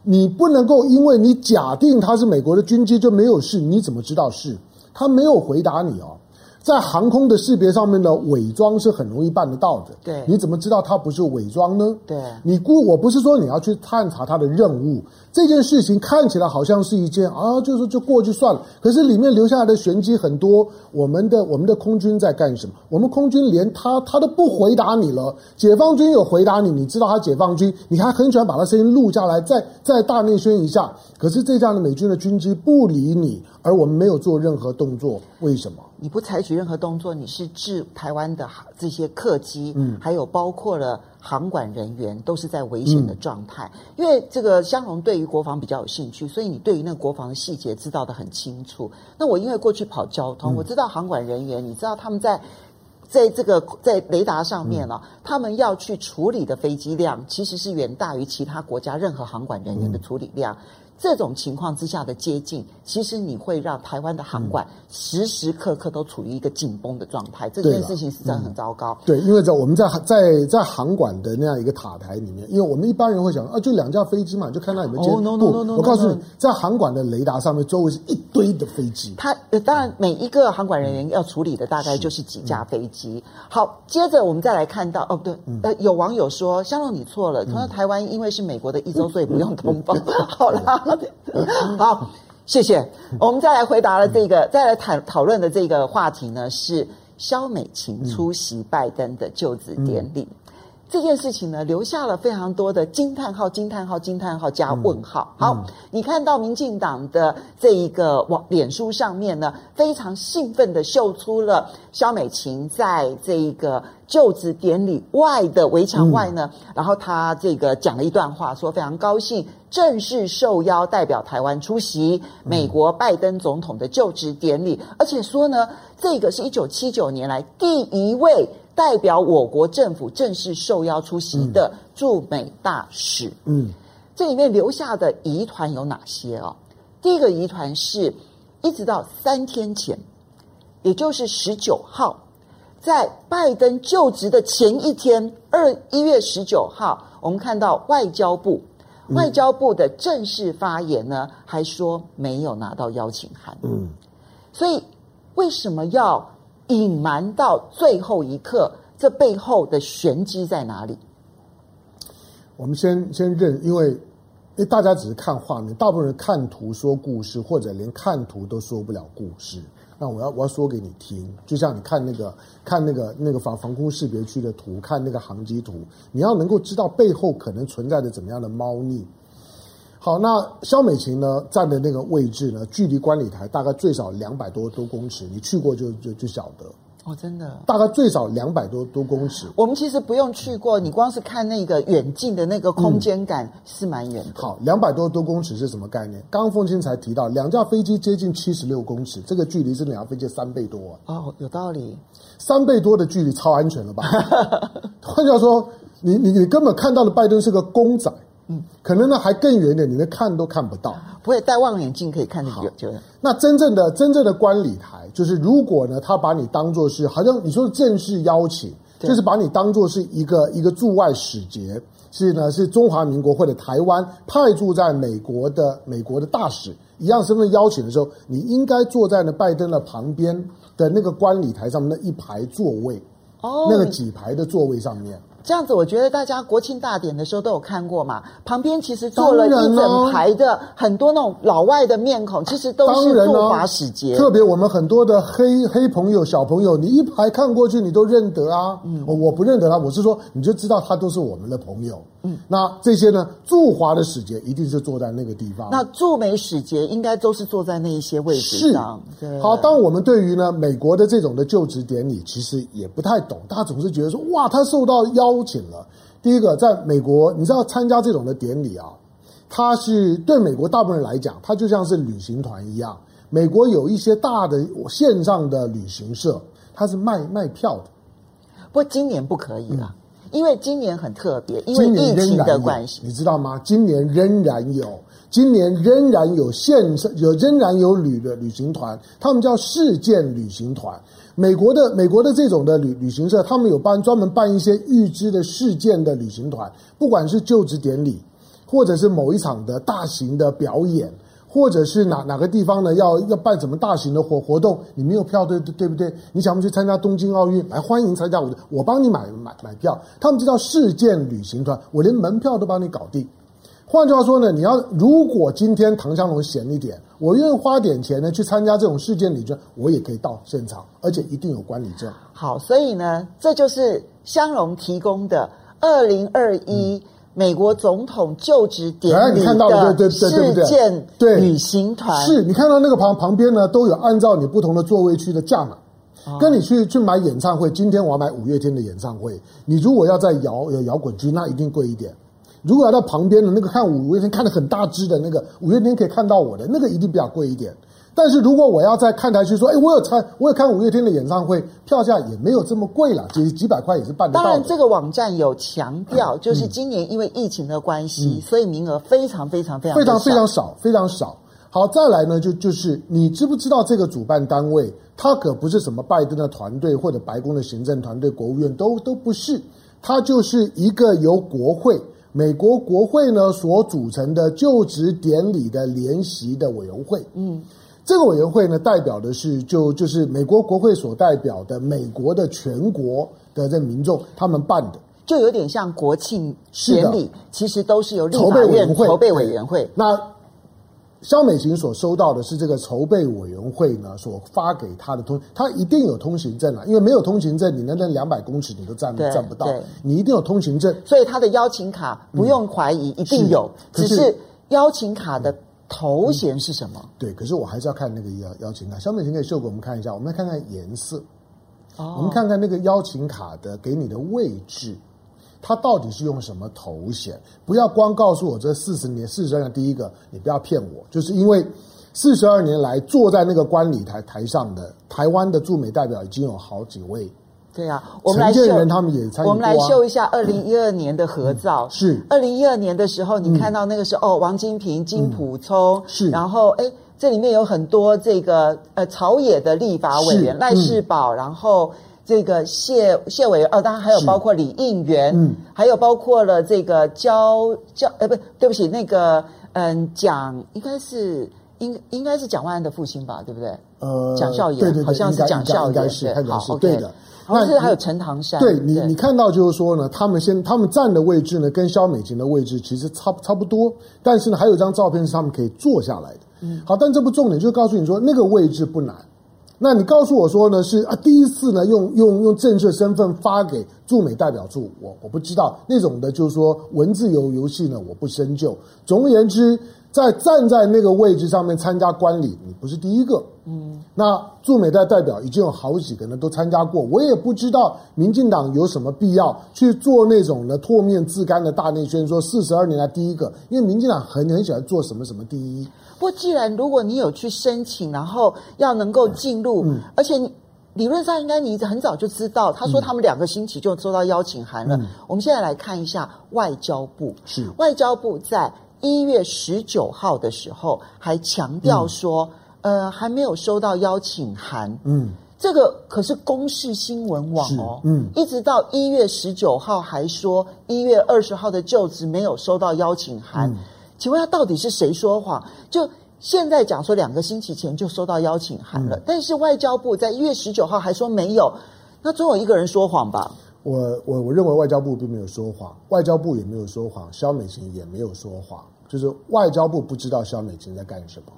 你不能够因为你假定它是美国的军机就没有事，你怎么知道是？他没有回答你哦。在航空的识别上面呢伪装是很容易办得到的。对，你怎么知道它不是伪装呢？对，你故我不是说你要去探查它的任务，这件事情看起来好像是一件啊，就是就过去算了。可是里面留下来的玄机很多。我们的我们的空军在干什么？我们空军连他他都不回答你了。解放军有回答你，你知道他解放军，你还很喜欢把他声音录下来，再再大内宣一下。可是这架的美军的军机不理你，而我们没有做任何动作，为什么？你不采取任何动作，你是置台湾的这些客机，嗯，还有包括了航管人员，都是在危险的状态。嗯、因为这个香龙对于国防比较有兴趣，所以你对于那个国防的细节知道的很清楚。那我因为过去跑交通，我知道航管人员，你知道他们在在这个在雷达上面呢、啊，他们要去处理的飞机量，其实是远大于其他国家任何航管人员的处理量。这种情况之下的接近，其实你会让台湾的航管时时刻刻都处于一个紧绷的状态。这件事情实际上很糟糕。对，因为在我们在在在航管的那样一个塔台里面，因为我们一般人会想啊，就两架飞机嘛，就看到有没有接。哦，no no no no！我告诉你，在航管的雷达上面，周围是一堆的飞机。它当然每一个航管人员要处理的大概就是几架飞机。好，接着我们再来看到哦，对，呃，有网友说香龙你错了，他说台湾因为是美国的一周，所以不用通报。好了。好，谢谢。我们再来回答了这个，再来谈讨论的这个话题呢，是肖美琴出席拜登的就职典礼。这件事情呢，留下了非常多的惊叹号、惊叹号、惊叹号加问号。好，嗯、你看到民进党的这一个网脸书上面呢，非常兴奋的秀出了萧美琴在这一个。就职典礼外的围墙外呢，嗯、然后他这个讲了一段话，说非常高兴正式受邀代表台湾出席美国拜登总统的就职典礼，嗯、而且说呢，这个是一九七九年来第一位代表我国政府正式受邀出席的驻美大使。嗯，这里面留下的疑团有哪些啊？第一个疑团是一直到三天前，也就是十九号。在拜登就职的前一天，二一月十九号，我们看到外交部，外交部的正式发言呢，还说没有拿到邀请函。嗯，所以为什么要隐瞒到最后一刻？这背后的玄机在哪里？我们先先认，因为因为大家只是看画面，大部分人看图说故事，或者连看图都说不了故事。那我要我要说给你听，就像你看那个看那个那个防防空识别区的图，看那个航机图，你要能够知道背后可能存在着怎么样的猫腻。好，那肖美琴呢站的那个位置呢，距离观礼台大概最少两百多多公尺，你去过就就就晓得。哦，真的，大概最少两百多多公尺。我们其实不用去过，你光是看那个远近的那个空间感是蛮远的。好，两百多多公尺是什么概念？刚刚凤清才提到，两架飞机接近七十六公尺，这个距离是两架飞机三倍多啊。哦，有道理，三倍多的距离超安全了吧？换句话说，你你你根本看到的拜登是个公仔。嗯，可能呢还更远一点，你连看都看不到，不会戴望远镜可以看得久就。那真正的真正的观礼台，就是如果呢，他把你当做是好像你说的正式邀请，就是把你当做是一个一个驻外使节，是呢是中华民国或者台湾派驻在美国的美国的大使一样身份邀请的时候，你应该坐在呢拜登的旁边的那个观礼台上面的一排座位，哦，那个几排的座位上面。这样子，我觉得大家国庆大典的时候都有看过嘛。旁边其实坐了一整排的很多那种老外的面孔，其实都是驻华使节。特别我们很多的黑黑朋友、小朋友，你一排看过去，你都认得啊。嗯，我不认得他，我是说，你就知道他都是我们的朋友。嗯，那这些呢，驻华的使节一定是坐在那个地方。那驻美使节应该都是坐在那一些位置上。是，对。好，当我们对于呢美国的这种的就职典礼，其实也不太懂，大家总是觉得说，哇，他受到邀请了。第一个，在美国，你知道参加这种的典礼啊，它是对美国大部分人来讲，它就像是旅行团一样。美国有一些大的线上的旅行社，它是卖卖票的。不过今年不可以了。嗯因为今年很特别，因为疫情的关系，你知道吗？今年仍然有，今年仍然有线上有仍然有旅的旅行团，他们叫事件旅行团。美国的美国的这种的旅旅行社，他们有办专门办一些预知的事件的旅行团，不管是就职典礼，或者是某一场的大型的表演。或者是哪哪个地方呢？要要办什么大型的活活动？你没有票，对对不对？你想不去参加东京奥运？来欢迎参加我的，我帮你买买买票。他们就叫事件旅行团，我连门票都帮你搞定。换句话说呢，你要如果今天唐湘龙闲一点，我愿意花点钱呢去参加这种事件旅行，我也可以到现场，而且一定有管理证。好，所以呢，这就是湘龙提供的二零二一。美国总统就职典礼的事件旅行团，是你看到那个旁旁边呢，都有按照你不同的座位区的价码，跟你去去买演唱会。今天我要买五月天的演唱会，你如果要在摇有摇滚区，那一定贵一点。如果要到旁边的那个看五月天看得很大只的那个五月天可以看到我的那个，一定比较贵一点。但是如果我要在看台区说，哎，我有参，我有看五月天的演唱会，票价也没有这么贵了，几几百块也是办得到的。当然，这个网站有强调，就是今年因为疫情的关系，嗯、所以名额非常非常非常非常非常少，非常少。好，再来呢，就就是你知不知道这个主办单位，他可不是什么拜登的团队或者白宫的行政团队、国务院都都不是，他就是一个由国会美国国会呢所组成的就职典礼的联席的委员会。嗯。这个委员会呢，代表的是就就是美国国会所代表的美国的全国的这民众，他们办的，就有点像国庆典礼，其实都是由立法院筹备委员会。那萧美琴所收到的是这个筹备委员会呢所发给他的通，他一定有通行证啊，因为没有通行证，你那那两百公尺你都站站不到，你一定有通行证。所以他的邀请卡不用怀疑，嗯、一定有，是只是邀请卡的。头衔是什么？嗯？对，可是我还是要看那个邀邀请卡。肖美琴可以秀给我们看一下，我们来看看颜色。哦，我们看看那个邀请卡的给你的位置，它到底是用什么头衔？不要光告诉我这四十年、四十二年。第一个，你不要骗我，就是因为四十二年来坐在那个观礼台台上的台湾的驻美代表已经有好几位。对啊，我们来秀，他们也参与过啊，我们来秀一下二零一二年的合照。嗯、是二零一二年的时候，你看到那个时候，嗯、哦，王金平、金溥聪，是，然后哎，这里面有很多这个呃朝野的立法委员赖世宝，然后这个谢谢委员，哦，当然还有包括李应元，嗯，还有包括了这个焦焦，呃，不对不起，那个嗯，蒋应该是应应该是蒋万安的父亲吧，对不对？呃，蒋孝严，对对对，好像是蒋孝严，应该是，好，对的。那是还有陈唐山，对你，你看到就是说呢，他们先他们站的位置呢，跟萧美琴的位置其实差差不多，但是呢，还有一张照片是他们可以坐下来的。嗯，好，但这不重点，就告诉你说那个位置不难。那你告诉我说呢，是啊，第一次呢用用用正式身份发给驻美代表处，我我不知道那种的，就是说文字游游戏呢，我不深究。总而言之，在站在那个位置上面参加观礼，你不是第一个。嗯，那驻美代代表已经有好几个呢都参加过，我也不知道民进党有什么必要去做那种的唾面自干的大内宣，说四十二年来第一个，因为民进党很很喜欢做什么什么第一。不过，既然如果你有去申请，然后要能够进入，嗯、而且你。理论上应该你很早就知道，他说他们两个星期就收到邀请函了。嗯、我们现在来看一下外交部，是外交部在一月十九号的时候还强调说，嗯、呃，还没有收到邀请函。嗯，这个可是公视新闻网哦，嗯，一直到一月十九号还说一月二十号的就职没有收到邀请函。嗯、请问他到底是谁说谎？就。现在讲说两个星期前就收到邀请函了，嗯、但是外交部在一月十九号还说没有，那总有一个人说谎吧？我我我认为外交部并没有说谎，外交部也没有说谎，肖美琴也没有说谎，就是外交部不知道萧美琴在干什么，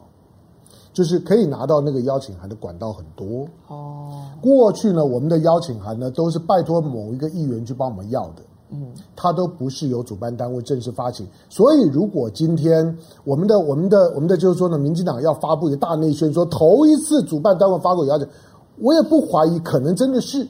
就是可以拿到那个邀请函的管道很多哦。过去呢，我们的邀请函呢都是拜托某一个议员去帮我们要的。嗯，它都不是由主办单位正式发起，所以如果今天我们的、我们的、我们的就是说呢，民进党要发布一个大内宣，说头一次主办单位发过邀请，我也不怀疑，可能真的是。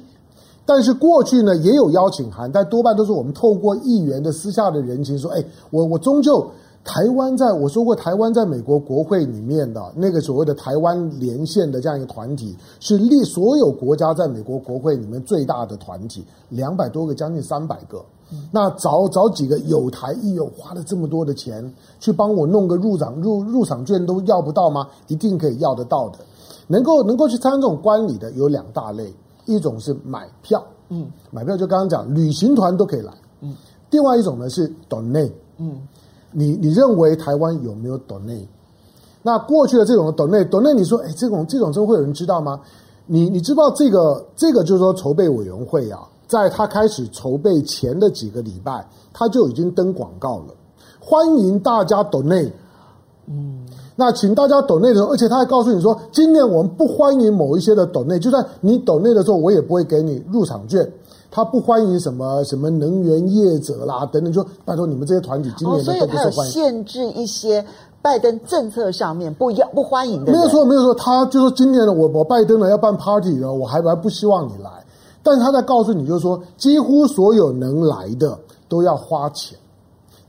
但是过去呢也有邀请函，但多半都是我们透过议员的私下的人情说，哎，我我终究。台湾在我说过，台湾在美国国会里面的那个所谓的台湾连线的这样一个团体，是立所有国家在美国国会里面最大的团体，两百多个，将近三百个。那找找几个有台议员花了这么多的钱去帮我弄个入场入入场券都要不到吗？一定可以要得到的。能够能够去参加这种观礼的有两大类，一种是买票，嗯，买票就刚刚讲旅行团都可以来，嗯，另外一种呢是 donate，嗯。你你认为台湾有没有 donate？那过去的这种 donate，donate 你说，哎，这种这种真会有人知道吗？你你知道这个这个就是说筹备委员会啊，在他开始筹备前的几个礼拜，他就已经登广告了，欢迎大家 donate。嗯，那请大家 donate 的时候，而且他还告诉你说，今年我们不欢迎某一些的 donate，就算你 donate 的时候，我也不会给你入场券。他不欢迎什么什么能源业者啦等等，就拜托你们这些团体今年的都不受欢迎。哦，所以他有限制一些拜登政策上面不要不欢迎的。没有说没有说，他就说今年的我我拜登呢要办 party 了，我还还不希望你来。但是他在告诉你，就是说几乎所有能来的都要花钱。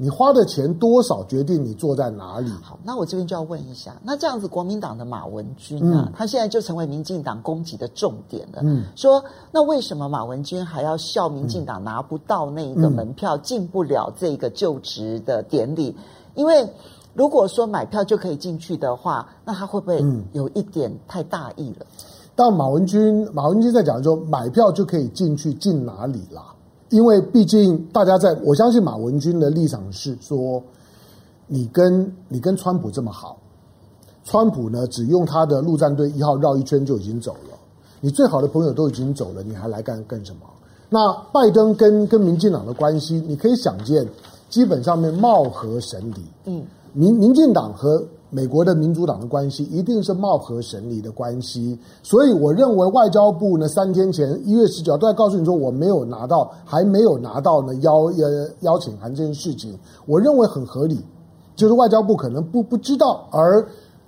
你花的钱多少决定你坐在哪里。好，那我这边就要问一下，那这样子国民党的马文君啊，嗯、他现在就成为民进党攻击的重点了。嗯，说那为什么马文君还要笑民进党拿不到那一个门票，嗯、进不了这个就职的典礼？因为如果说买票就可以进去的话，那他会不会有一点太大意了？但马文君，马文君在讲说买票就可以进去，进哪里啦？因为毕竟大家在，我相信马文君的立场是说，你跟你跟川普这么好，川普呢只用他的陆战队一号绕一圈就已经走了，你最好的朋友都已经走了，你还来干干什么？那拜登跟跟民进党的关系，你可以想见，基本上面貌合神离。嗯，民民进党和。美国的民主党的关系一定是貌合神离的关系，所以我认为外交部呢三天前一月十九都在告诉你说我没有拿到，还没有拿到呢邀呃邀请函这件事情，我认为很合理，就是外交部可能不不知道，而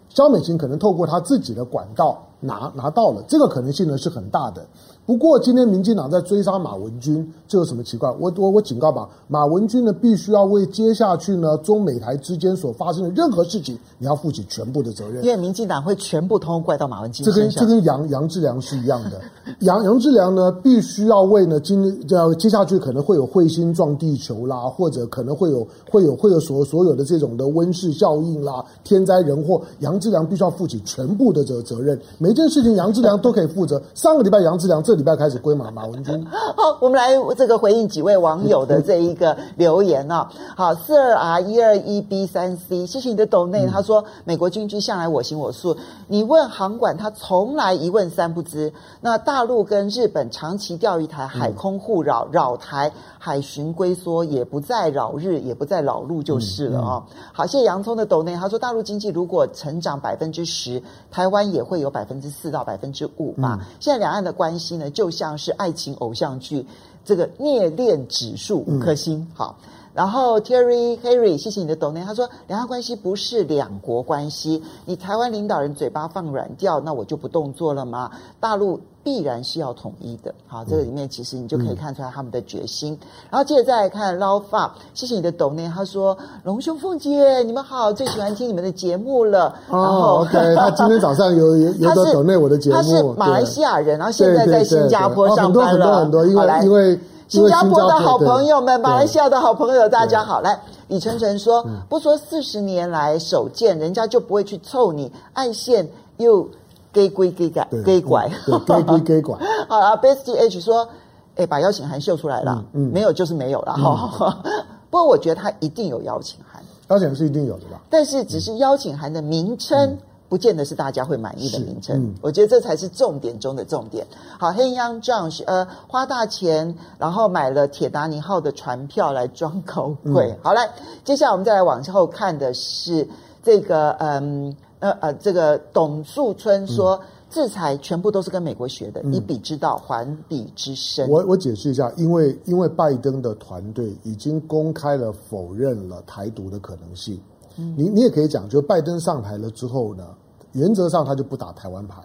萧美琴可能透过他自己的管道拿拿到了，这个可能性呢是很大的。不过今天民进党在追杀马文君，这有什么奇怪？我我我警告吧，马文君呢，必须要为接下去呢中美台之间所发生的任何事情，你要负起全部的责任。因为民进党会全部通怪到马文君。这跟这跟杨杨志良是一样的，杨杨志良呢，必须要为呢今要接下去可能会有彗星撞地球啦，或者可能会有会有会有所所有的这种的温室效应啦，天灾人祸，杨志良必须要负起全部的责责任。每件事情杨志良都可以负责。上个礼拜杨志良这。这礼拜开始归马马文君。好，我们来这个回应几位网友的这一个留言啊。好，四二 R 一二一 B 三 C，谢谢你的抖内。他说，美国军机向来我行我素，你问航管，他从来一问三不知。那大陆跟日本长期钓鱼台海空互扰，扰台海巡龟缩，也不再扰日，也不再扰陆，就是了啊。好，谢谢洋葱的抖内。他说，大陆经济如果成长百分之十，台湾也会有百分之四到百分之五吧。现在两岸的关系。呢，就像是爱情偶像剧这个虐恋指数五颗星。嗯、好。然后 Terry Harry，谢谢你的 donate。他说，两岸关系不是两国关系，你台湾领导人嘴巴放软调，那我就不动作了吗？大陆必然是要统一的。好，这个里面其实你就可以看出来他们的决心。嗯、然后接着再来看 Love Up，谢谢你的 donate。他说，龙兄凤姐，你们好，最喜欢听你们的节目了。哦、然后 OK，他今天早上有有 有的 donate 我的节目，他是马来西亚人，然后现在在新加坡上班了。很多很多很多，因为因为。新加坡的好朋友们，马来西亚的好朋友，大家好。来，李晨晨说，不说四十年来首见，人家就不会去凑你。爱线又给归给改给拐，给归给拐。好啊，Bestie H 说，哎，把邀请函秀出来了，没有就是没有了哈。不过我觉得他一定有邀请函，邀请函是一定有的吧？但是只是邀请函的名称。不见得是大家会满意的名称，嗯、我觉得这才是重点中的重点。好，黑央 John 是呃花大钱，然后买了铁达尼号的船票来装高贵。嗯、好，来，接下来我们再来往后看的是这个嗯呃呃呃这个董树春说，嗯、制裁全部都是跟美国学的，以彼之道还彼之身。我我解释一下，因为因为拜登的团队已经公开了否认了台独的可能性。嗯、你你也可以讲，就拜登上台了之后呢？原则上，他就不打台湾牌，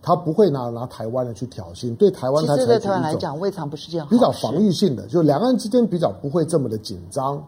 他不会拿拿台湾的去挑衅。对台湾，其实对台湾来讲，未尝不是这样。比较防御性的，就两岸之间比较不会这么的紧张。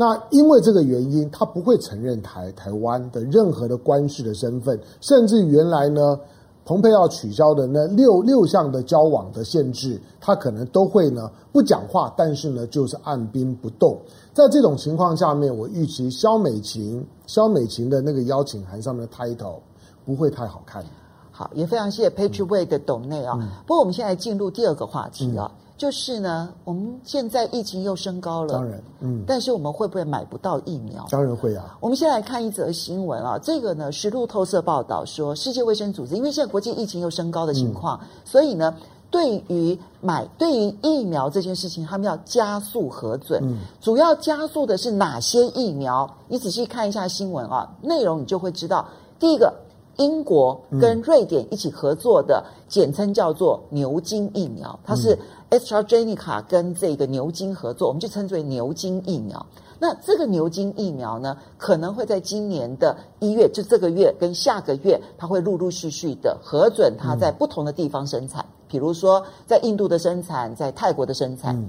那因为这个原因，他不会承认台台湾的任何的官事的身份，甚至原来呢，蓬佩奥取消的那六六项的交往的限制，他可能都会呢不讲话，但是呢就是按兵不动。在这种情况下面，我预期肖美琴。肖美琴的那个邀请函上面的 title 不会太好看。好，也非常谢谢 Patrick Way 的 donate 啊。不过我们现在进入第二个话题啊，嗯、就是呢，我们现在疫情又升高了，当然，嗯，但是我们会不会买不到疫苗？当然会啊。我们先来看一则新闻啊，这个呢是路透社报道说，世界卫生组织因为现在国际疫情又升高的情况，嗯、所以呢。对于买对于疫苗这件事情，他们要加速核准。嗯，主要加速的是哪些疫苗？你仔细看一下新闻啊，内容你就会知道。第一个，英国跟瑞典一起合作的，嗯、简称叫做牛津疫苗，它是 AstraZeneca 跟这个牛津合作，我们就称之为牛津疫苗。那这个牛津疫苗呢，可能会在今年的一月，就这个月跟下个月，它会陆陆续续的核准它在不同的地方生产。嗯。比如说，在印度的生产，在泰国的生产，嗯、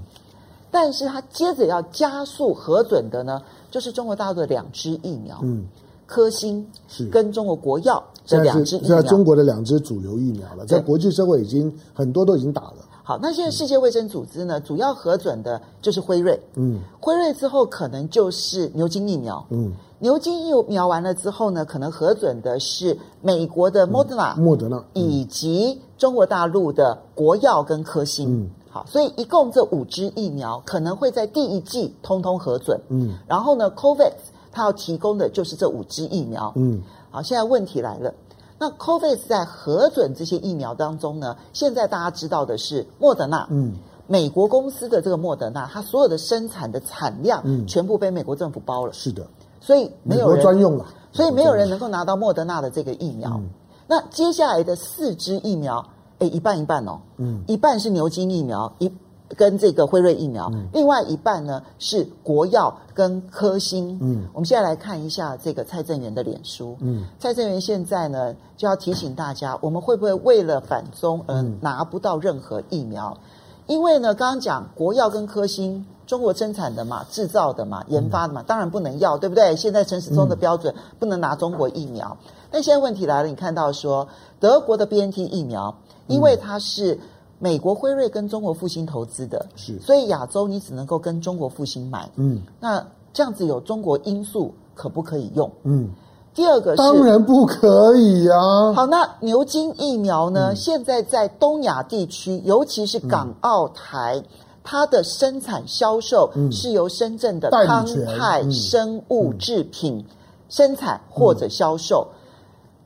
但是它接着要加速核准的呢，就是中国大陆的两支疫苗，嗯，科兴是跟中国国药这两支疫苗，在中国的两支主流疫苗了，在国际社会已经很多都已经打了。好，那现在世界卫生组织呢，主要核准的就是辉瑞，嗯，辉瑞之后可能就是牛津疫苗，嗯。牛津疫苗完了之后呢，可能核准的是美国的莫德纳，莫德纳以及中国大陆的国药跟科兴。嗯，好，所以一共这五支疫苗可能会在第一季通通核准。嗯，然后呢，COVAX 它要提供的就是这五支疫苗。嗯，好，现在问题来了，那 COVAX 在核准这些疫苗当中呢，现在大家知道的是莫德纳。嗯，美国公司的这个莫德纳，它所有的生产的产量，嗯，全部被美国政府包了。是的。所以没有人专用了，所以没有人能够拿到莫德纳的这个疫苗。嗯、那接下来的四支疫苗，哎，一半一半哦，嗯，一半是牛津疫苗，一跟这个辉瑞疫苗，嗯、另外一半呢是国药跟科兴。嗯，我们现在来看一下这个蔡正元的脸书。嗯，蔡正元现在呢就要提醒大家，我们会不会为了反中而拿不到任何疫苗？嗯、因为呢，刚刚讲国药跟科兴。中国生产的嘛，制造的嘛，研发的嘛，当然不能要，对不对？现在陈时中的标准不能拿中国疫苗。但现在问题来了，你看到说德国的 BNT 疫苗，因为它是美国辉瑞跟中国复兴投资的，是，所以亚洲你只能够跟中国复兴买。嗯，那这样子有中国因素可不可以用？嗯，第二个是当然不可以呀。好，那牛津疫苗呢？现在在东亚地区，尤其是港澳台。它的生产销售是由深圳的康泰生物制品生产或者销售。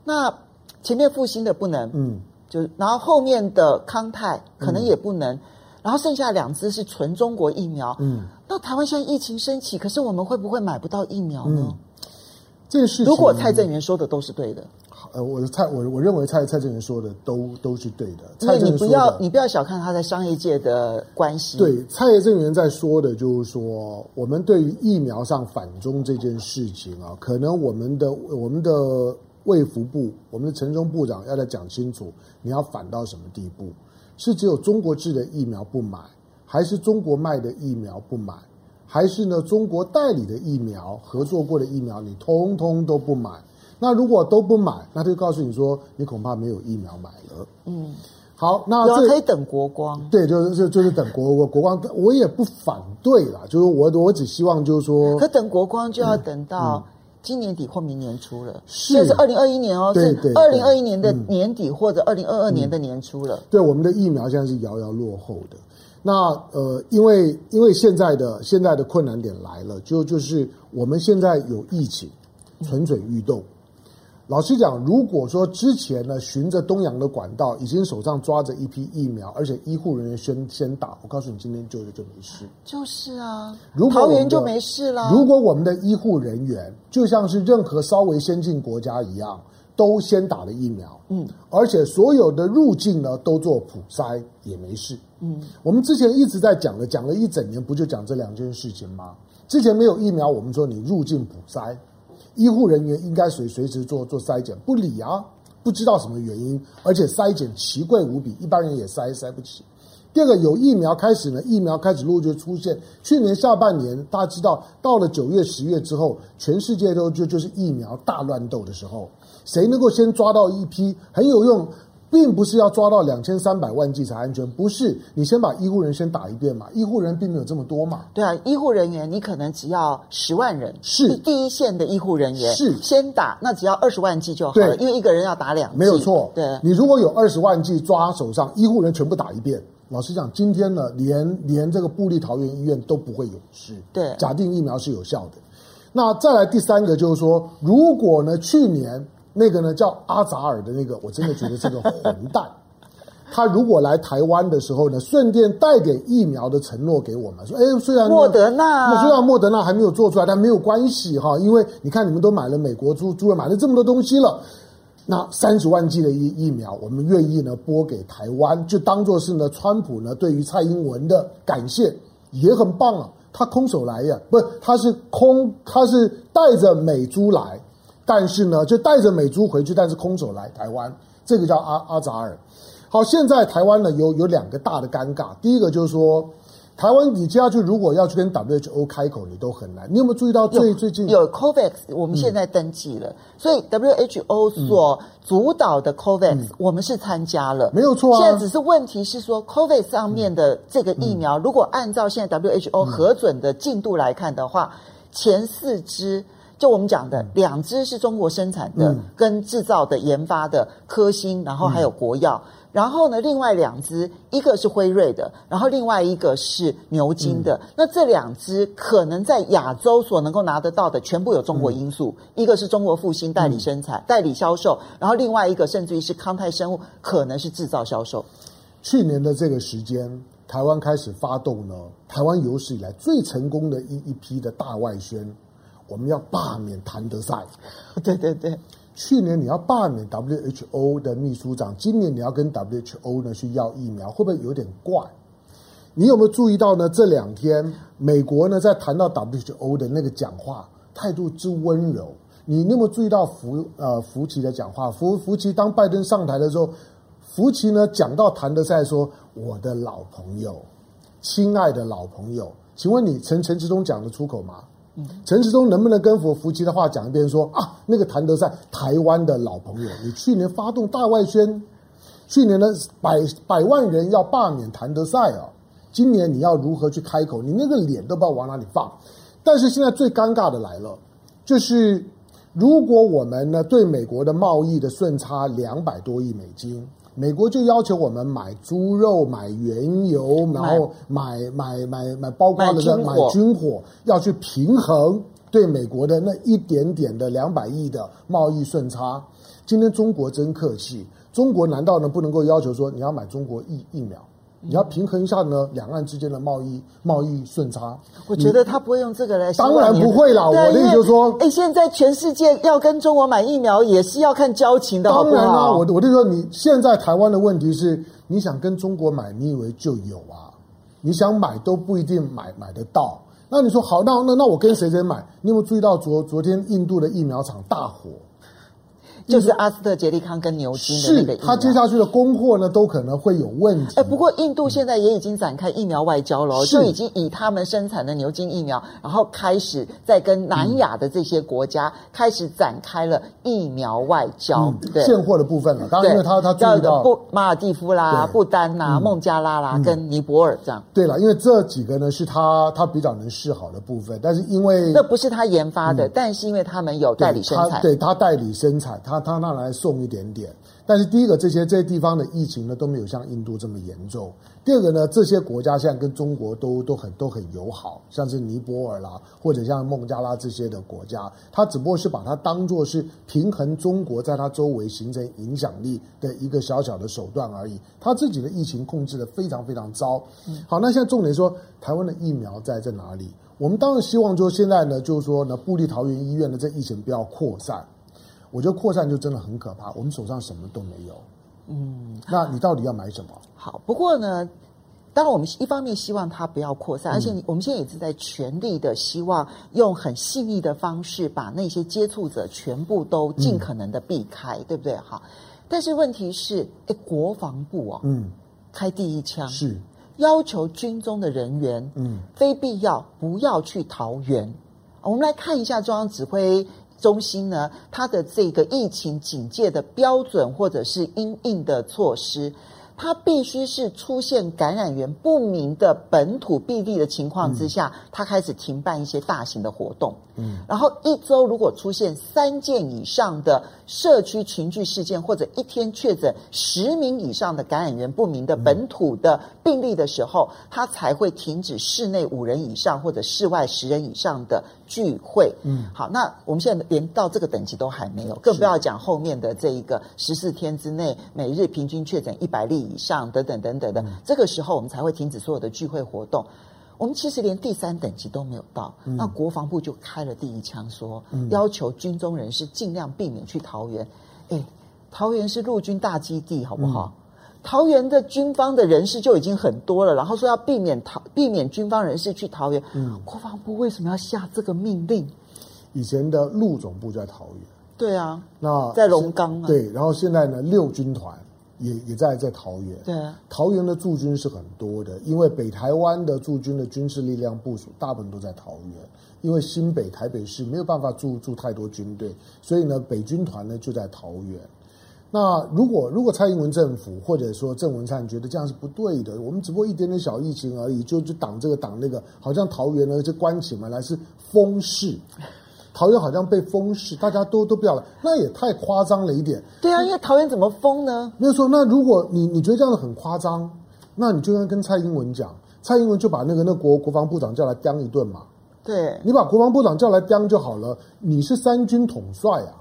那前面复兴的不能，嗯，就然后后面的康泰可能也不能，然后剩下两支是纯中国疫苗。嗯，那台湾现在疫情升起，可是我们会不会买不到疫苗呢？这个事情如果蔡正元说的都是对的。呃，我的蔡我我认为蔡蔡正元说的都都是对的。因为你不要你不要小看他在商业界的关系。对，蔡正元在说的就是说，我们对于疫苗上反中这件事情啊，可能我们的我们的卫福部，我们的陈时中部长要来讲清楚，你要反到什么地步？是只有中国制的疫苗不买，还是中国卖的疫苗不买，还是呢中国代理的疫苗合作过的疫苗你通通都不买？那如果都不买，那就告诉你说，你恐怕没有疫苗买了。嗯，好，那这可以等国光。对，就是就就是等国国国光，我也不反对啦。就是我我只希望就是说，可等国光就要等到今年底或明年初了，是就是二零二一年哦，对对二零二一年的年底或者二零二二年的年初了。嗯、对，我们的疫苗现在是遥遥落后的。那呃，因为因为现在的现在的困难点来了，就就是我们现在有疫情，蠢蠢欲动。嗯老实讲，如果说之前呢，循着东洋的管道，已经手上抓着一批疫苗，而且医护人员先先打，我告诉你，今天就就没事。就是啊，如果桃园就没事了。如果我们的医护人员就像是任何稍微先进国家一样，都先打了疫苗，嗯，而且所有的入境呢都做普筛，也没事。嗯，我们之前一直在讲的，讲了一整年，不就讲这两件事情吗？之前没有疫苗，我们说你入境普筛。医护人员应该随随时做做筛检，不理啊，不知道什么原因，而且筛检奇贵无比，一般人也筛筛不起。第二个，有疫苗开始呢，疫苗开始陆续出现。去年下半年，大家知道，到了九月、十月之后，全世界都就就是疫苗大乱斗的时候，谁能够先抓到一批很有用？并不是要抓到两千三百万剂才安全，不是你先把医护人员先打一遍嘛？医护人员并没有这么多嘛？对啊，医护人员你可能只要十万人，是第一线的医护人员是先打，那只要二十万剂就好了，因为一个人要打两剂，没有错。对，你如果有二十万剂抓手上，医护人员全部打一遍，老实讲，今天呢，连连这个布利桃园医院都不会有事。对，假定疫苗是有效的。那再来第三个就是说，如果呢，去年那个呢叫阿扎尔的那个，我真的觉得是个混蛋。他如果来台湾的时候呢，顺便带点疫苗的承诺给我们，说：“哎，虽然莫德纳，虽然莫德纳还没有做出来，但没有关系哈，因为你看你们都买了美国猪猪了，买了这么多东西了，那三十万剂的疫疫苗，我们愿意呢拨给台湾，就当做是呢川普呢对于蔡英文的感谢，也很棒啊。他空手来呀，不是，他是空，他是带着美猪来，但是呢就带着美猪回去，但是空手来台湾，这个叫阿阿扎尔。”好，现在台湾呢有有两个大的尴尬。第一个就是说，台湾你接下去如果要去跟 WHO 开口，你都很难。你有没有注意到最最近有 COVAX，我们现在登记了，嗯、所以 WHO 所主导的 COVAX，、嗯、我们是参加了，没有错啊。现在只是问题是说，COVAX 上面的这个疫苗，嗯、如果按照现在 WHO 核准的进度来看的话，嗯、前四支。就我们讲的，两支是中国生产的、跟制造的、研发的科兴，然后还有国药。然后呢，另外两支，一个是辉瑞的，然后另外一个是牛津的。那这两支可能在亚洲所能够拿得到的，全部有中国因素。一个是中国复兴代理生产、代理销售，然后另外一个甚至于是康泰生物，可能是制造销售。去年的这个时间，台湾开始发动呢，台湾有史以来最成功的一一批的大外宣。我们要罢免谭德赛，对对对。去年你要罢免 WHO 的秘书长，今年你要跟 WHO 呢去要疫苗，会不会有点怪？你有没有注意到呢？这两天美国呢在谈到 WHO 的那个讲话态度之温柔，你有没有注意到福呃福奇的讲话？福福奇当拜登上台的时候，福奇呢讲到谭德赛说：“我的老朋友，亲爱的老朋友，请问你陈陈志忠讲得出口吗？”陈时中能不能跟福福奇的话讲一遍说？啊，那个谭德赛，台湾的老朋友，你去年发动大外宣，去年的百百万人要罢免谭德赛啊，今年你要如何去开口？你那个脸都不知道往哪里放。但是现在最尴尬的来了，就是如果我们呢对美国的贸易的顺差两百多亿美金。美国就要求我们买猪肉、买原油，然后买买买买包括的买军火，要去平衡对美国的那一点点的两百亿的贸易顺差。今天中国真客气，中国难道呢不能够要求说你要买中国疫疫苗？你要平衡一下呢两岸之间的贸易贸易顺差。我觉得他不会用这个来。当然不会啦，我的意思就是说，哎，现在全世界要跟中国买疫苗也是要看交情的，当然啦，好我我就说，你现在台湾的问题是，你想跟中国买，你以为就有啊？你想买都不一定买买得到。那你说好，那那那我跟谁谁买？你有没有注意到昨昨天印度的疫苗厂大火？就是阿斯特杰利康跟牛津的那个疫苗，他接下去的供货呢，都可能会有问题。哎，不过印度现在也已经展开疫苗外交了，就已经以他们生产的牛津疫苗，然后开始在跟南亚的这些国家开始展开了疫苗外交。对，现货的部分了，当然因为他他注意到布马尔蒂夫啦、不丹呐、孟加拉啦跟尼泊尔这样。对了，因为这几个呢是他他比较能示好的部分，但是因为那不是他研发的，但是因为他们有代理生产，对他代理生产，他。他那来送一点点，但是第一个，这些这些地方的疫情呢都没有像印度这么严重。第二个呢，这些国家现在跟中国都都很都很友好，像是尼泊尔啦，或者像孟加拉这些的国家，它只不过是把它当做是平衡中国在它周围形成影响力的一个小小的手段而已。它自己的疫情控制的非常非常糟。好，那现在重点说，台湾的疫苗在在哪里？我们当然希望就现在呢，就是说呢，布利桃园医院的这疫情不要扩散。我觉得扩散就真的很可怕，我们手上什么都没有。嗯，那你到底要买什么？好，不过呢，当然我们一方面希望它不要扩散，嗯、而且我们现在也是在全力的希望用很细腻的方式把那些接触者全部都尽可能的避开，嗯、对不对？哈，但是问题是，哎，国防部啊，嗯，开第一枪是要求军中的人员，嗯，非必要不要去桃园。我们来看一下中央指挥。中心呢，它的这个疫情警戒的标准或者是因应的措施，它必须是出现感染源不明的本土病例的情况之下，它开始停办一些大型的活动。嗯，然后一周如果出现三件以上的社区群聚事件，或者一天确诊十名以上的感染源不明的本土的病例的时候，它才会停止室内五人以上或者室外十人以上的聚会。嗯，好，那我们现在连到这个等级都还没有，更不要讲后面的这一个十四天之内每日平均确诊一百例以上等等等等的，这个时候我们才会停止所有的聚会活动。我们其实连第三等级都没有到，那国防部就开了第一枪，说要求军中人士尽量避免去桃园。哎，桃园是陆军大基地，好不好？桃园的军方的人士就已经很多了，然后说要避免桃避免军方人士去桃园。嗯，国防部为什么要下这个命令？以前的陆总部在桃园，对啊，那在龙岗啊，对，然后现在呢，六军团。也也在在桃园，对啊，桃园的驻军是很多的，因为北台湾的驻军的军事力量部署大部分都在桃园，因为新北台北市没有办法驻驻太多军队，所以呢，北军团呢就在桃园。那如果如果蔡英文政府或者说郑文灿觉得这样是不对的，我们只不过一点点小疫情而已，就就挡这个挡那个，好像桃园呢就关起门来是封市。桃园好像被封市，大家都都不要了，那也太夸张了一点。对啊，因为桃园怎么封呢？没有说，那如果你你觉得这样子很夸张，那你就应该跟蔡英文讲，蔡英文就把那个那国国防部长叫来刁一顿嘛。对，你把国防部长叫来刁就好了。你是三军统帅啊，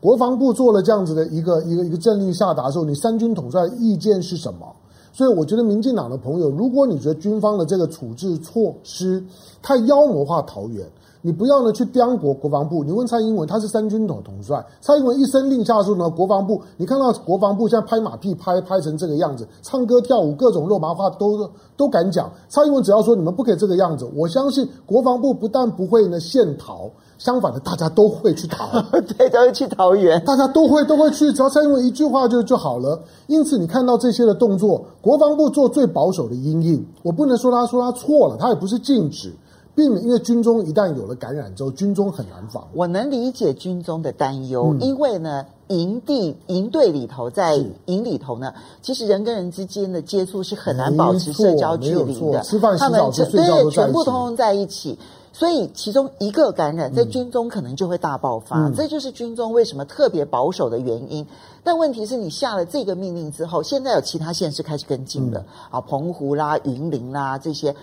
国防部做了这样子的一个一个一个政令下达的时候，你三军统帅意见是什么？所以我觉得民进党的朋友，如果你觉得军方的这个处置措施太妖魔化桃园。你不要呢去刁国国防部，你问蔡英文，他是三军统统帅，蔡英文一声令下之后呢，国防部你看到国防部现在拍马屁拍拍成这个样子，唱歌跳舞各种肉麻话都都敢讲。蔡英文只要说你们不可以这个样子，我相信国防部不但不会呢现逃，相反的大家都会去逃，对，都会去桃园，大家都会都会去，只要蔡英文一句话就就好了。因此你看到这些的动作，国防部做最保守的因应，我不能说他说他错了，他也不是禁止。避免，因为军中一旦有了感染之后，军中很难防。我能理解军中的担忧，嗯、因为呢，营地营队里头，在营里头呢，其实人跟人之间的接触是很难保持社交距离的。吃饭、洗澡、睡觉都全部通通在一起，所以其中一个感染在军中可能就会大爆发。嗯、这就是军中为什么特别保守的原因。但问题是你下了这个命令之后，现在有其他县市开始跟进了、嗯、啊，澎湖啦、云林啦这些。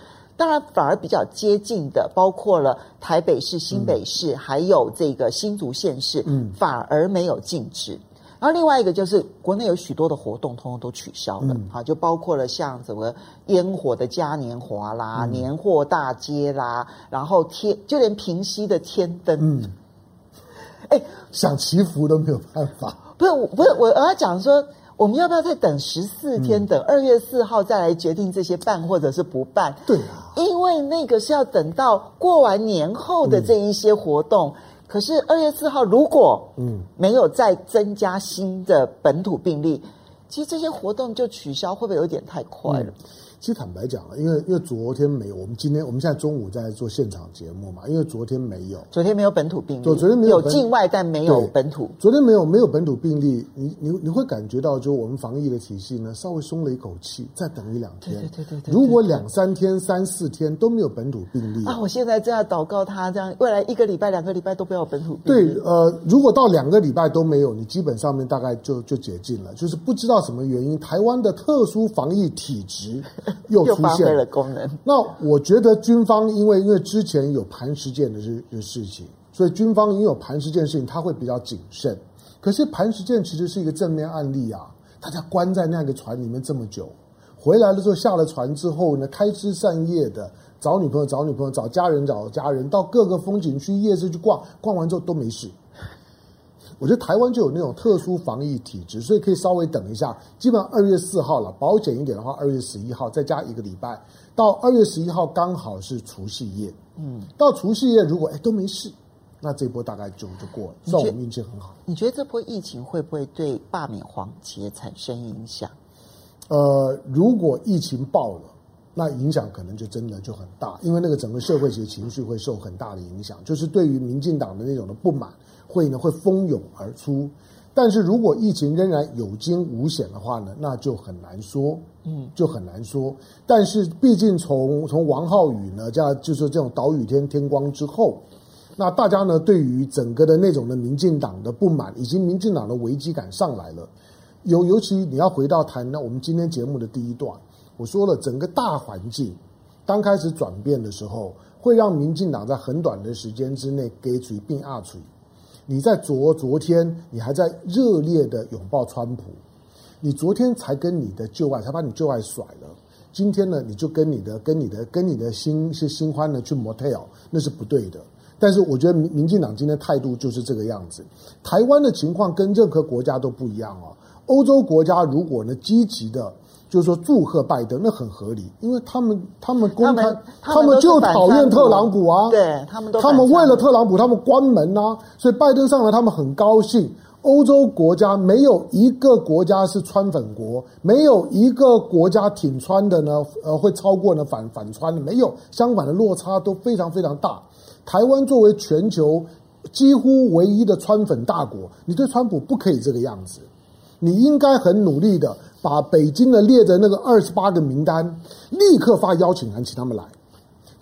当然，反而比较接近的，包括了台北市、新北市，嗯、还有这个新竹县市，嗯，反而没有禁止。然后另外一个就是国内有许多的活动，通通都取消了，啊、嗯，就包括了像什么烟火的嘉年华啦、嗯、年货大街啦，然后天就连平息的天灯，嗯，哎，想祈福都没有办法。不是，不是，我我要讲说，我们要不要再等十四天，等二月四号再来决定这些办或者是不办？对啊，因为那个是要等到过完年后的这一些活动。嗯可是二月四号，如果嗯没有再增加新的本土病例，嗯、其实这些活动就取消，会不会有点太快了？嗯其实坦白讲了，因为因为昨天没有，我们今天我们现在中午在做现场节目嘛，因为昨天没有，昨天没有本土病例，昨天没有，有境外但没有本土，昨天没有没有本土病例，你你你会感觉到，就我们防疫的体系呢，稍微松了一口气，再等一两天，对对对对，对，如果两三天、三四天都没有本土病例啊，我现在这样祷告他，这样未来一个礼拜、两个礼拜都不要有本土病例。对，呃，如果到两个礼拜都没有，你基本上面大概就就解禁了，就是不知道什么原因，台湾的特殊防疫体质 又出现。了功能。那我觉得军方因为因为之前有磐石舰的事的事情，所以军方因为有磐石舰事情，他会比较谨慎。可是磐石舰其实是一个正面案例啊，大家关在那个船里面这么久，回来了之后下了船之后呢，开枝散叶的找女朋友找女朋友找家人找家人，到各个风景区夜市去逛，逛完之后都没事。我觉得台湾就有那种特殊防疫体质，所以可以稍微等一下。基本上二月四号了，保险一点的话，二月十一号再加一个礼拜，到二月十一号刚好是除夕夜。嗯，到除夕夜如果哎都没事，那这波大概就就过了，算我们运气很好。你觉得这波疫情会不会对罢免黄杰产生影响？呃，如果疫情爆了，那影响可能就真的就很大，因为那个整个社会其实情绪会受很大的影响，就是对于民进党的那种的不满。会呢会蜂拥而出，但是如果疫情仍然有惊无险的话呢，那就很难说，嗯，就很难说。但是毕竟从从王浩宇呢，这样就是这种岛屿天天光之后，那大家呢对于整个的那种的民进党的不满，以及民进党的危机感上来了。尤尤其你要回到谈那我们今天节目的第一段，我说了整个大环境刚开始转变的时候，会让民进党在很短的时间之内给嘴并二嘴。你在昨昨天，你还在热烈的拥抱川普，你昨天才跟你的旧爱，才把你旧爱甩了。今天呢，你就跟你的、跟你的、跟你的新是新欢呢去 motel，那是不对的。但是我觉得民民进党今天态度就是这个样子。台湾的情况跟任何国家都不一样哦。欧洲国家如果呢积极的。就是说祝贺拜登，那很合理，因为他们他们公开，他们，就讨厌特朗普啊，对他们都，他们为了特朗普，他们关门啊，所以拜登上来，他们很高兴。欧洲国家没有一个国家是川粉国，没有一个国家挺川的呢，呃，会超过呢反反川的，没有，相反的落差都非常非常大。台湾作为全球几乎唯一的川粉大国，你对川普不可以这个样子，你应该很努力的。把北京的列的那个二十八个名单，立刻发邀请函请他们来，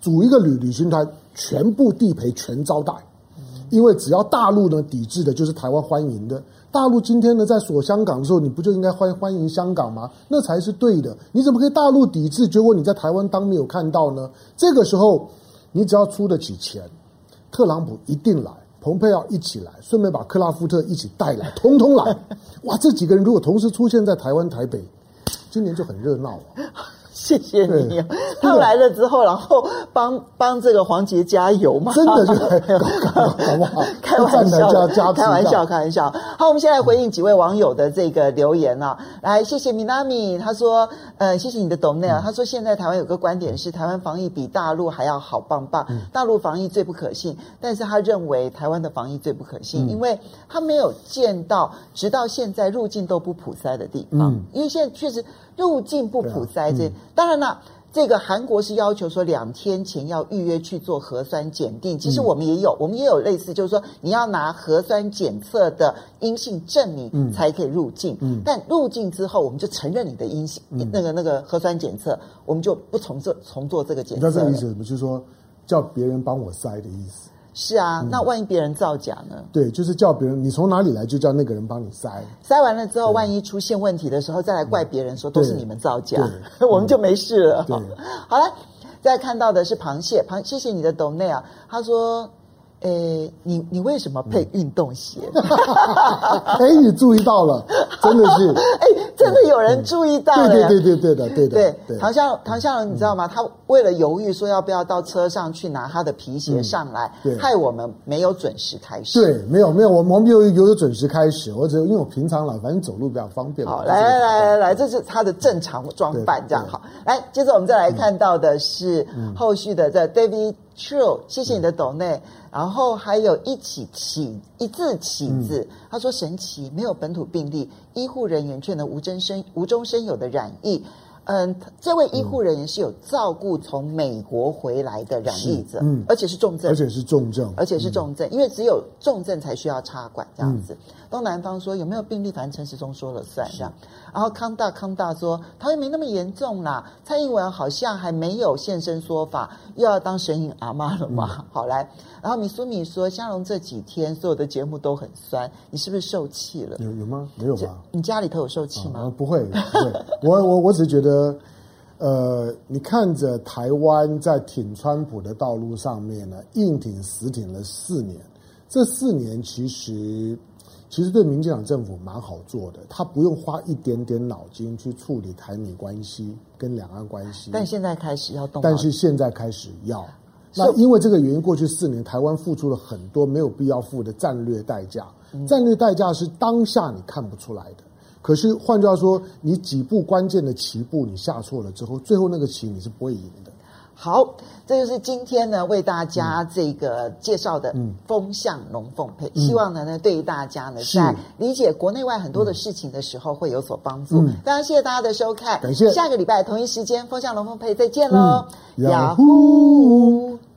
组一个旅旅行团，全部地陪全招待。因为只要大陆呢抵制的，就是台湾欢迎的。大陆今天呢在锁香港的时候，你不就应该欢欢迎香港吗？那才是对的。你怎么可以大陆抵制，结果你在台湾当没有看到呢？这个时候，你只要出得起钱，特朗普一定来。蓬佩奥一起来，顺便把克拉夫特一起带来，通通来！哇，这几个人如果同时出现在台湾台北，今年就很热闹啊。谢谢你，他来了之后，然后帮帮这个黄杰加油嘛？真的就好不好？开玩笑，开玩笑，开玩笑。好，我们现在回应几位网友的这个留言啊。来，谢谢米娜米，他说，呃，谢谢你的 donate。他说，现在台湾有个观点是，台湾防疫比大陆还要好棒棒，大陆防疫最不可信。但是他认为台湾的防疫最不可信，因为他没有见到直到现在入境都不普筛的地方。因为现在确实。入境不普筛，这、嗯、当然了，这个韩国是要求说两天前要预约去做核酸检定。其实我们也有，嗯、我们也有类似，就是说你要拿核酸检测的阴性证明才可以入境。嗯、但入境之后，我们就承认你的阴性、嗯、那个那个核酸检测，我们就不重做重做这个检测。你知道这个意思什么？就是说叫别人帮我筛的意思。是啊，那万一别人造假呢？嗯、对，就是叫别人，你从哪里来，就叫那个人帮你塞。塞完了之后，万一出现问题的时候，再来怪别人说都是你们造假，我们就没事了。好了，再看到的是螃蟹，螃，谢谢你的 donate 啊。他说诶，你你为什么配运动鞋？哎，你注意到了，真的是，哎，真的有人注意到了，对对对对对的，对的。对，唐湘唐湘龙，你知道吗？他为了犹豫说要不要到车上去拿他的皮鞋上来，害我们没有准时开始。对，没有没有，我们没有有有准时开始，我只因为我平常老，反正走路比较方便。好，来来来来来，这是他的正常装扮，这样好。来，接着我们再来看到的是后续的在 David True，谢谢你的抖内。然后还有一起起一字起字，嗯、他说神奇，没有本土病例，医护人员却能无中生无中生有的染疫。嗯，这位医护人员是有照顾从美国回来的染疫者，嗯，而且是重症，而且是重症，而且是重症，嗯、因为只有重症才需要插管这样子。嗯、东南方说有没有病例，反正陈时中说了算这样。然后康大康大说他又没那么严重啦，蔡英文好像还没有现身说法，又要当神隐阿妈了嘛？嗯、好来，然后米苏米说香龙这几天所有的节目都很酸，你是不是受气了？有有吗？没有吧？你家里头有受气吗？啊、不会，不会，我我我只是觉得。呃，你看着台湾在挺川普的道路上面呢，硬挺死挺了四年。这四年其实其实对民进党政府蛮好做的，他不用花一点点脑筋去处理台美关系跟两岸关系。但现在开始要动，但是现在开始要。那因为这个原因，过去四年台湾付出了很多没有必要付的战略代价。战略代价是当下你看不出来的。可是换句话说，你几步关键的棋步你下错了之后，最后那个棋你是不会赢的。好，这就是今天呢为大家这个介绍的风向龙凤配，嗯、希望呢呢对于大家呢在理解国内外很多的事情的时候会有所帮助。非常、嗯、谢谢大家的收看，感谢。下个礼拜同一时间风向龙凤配再见喽，雅虎、嗯。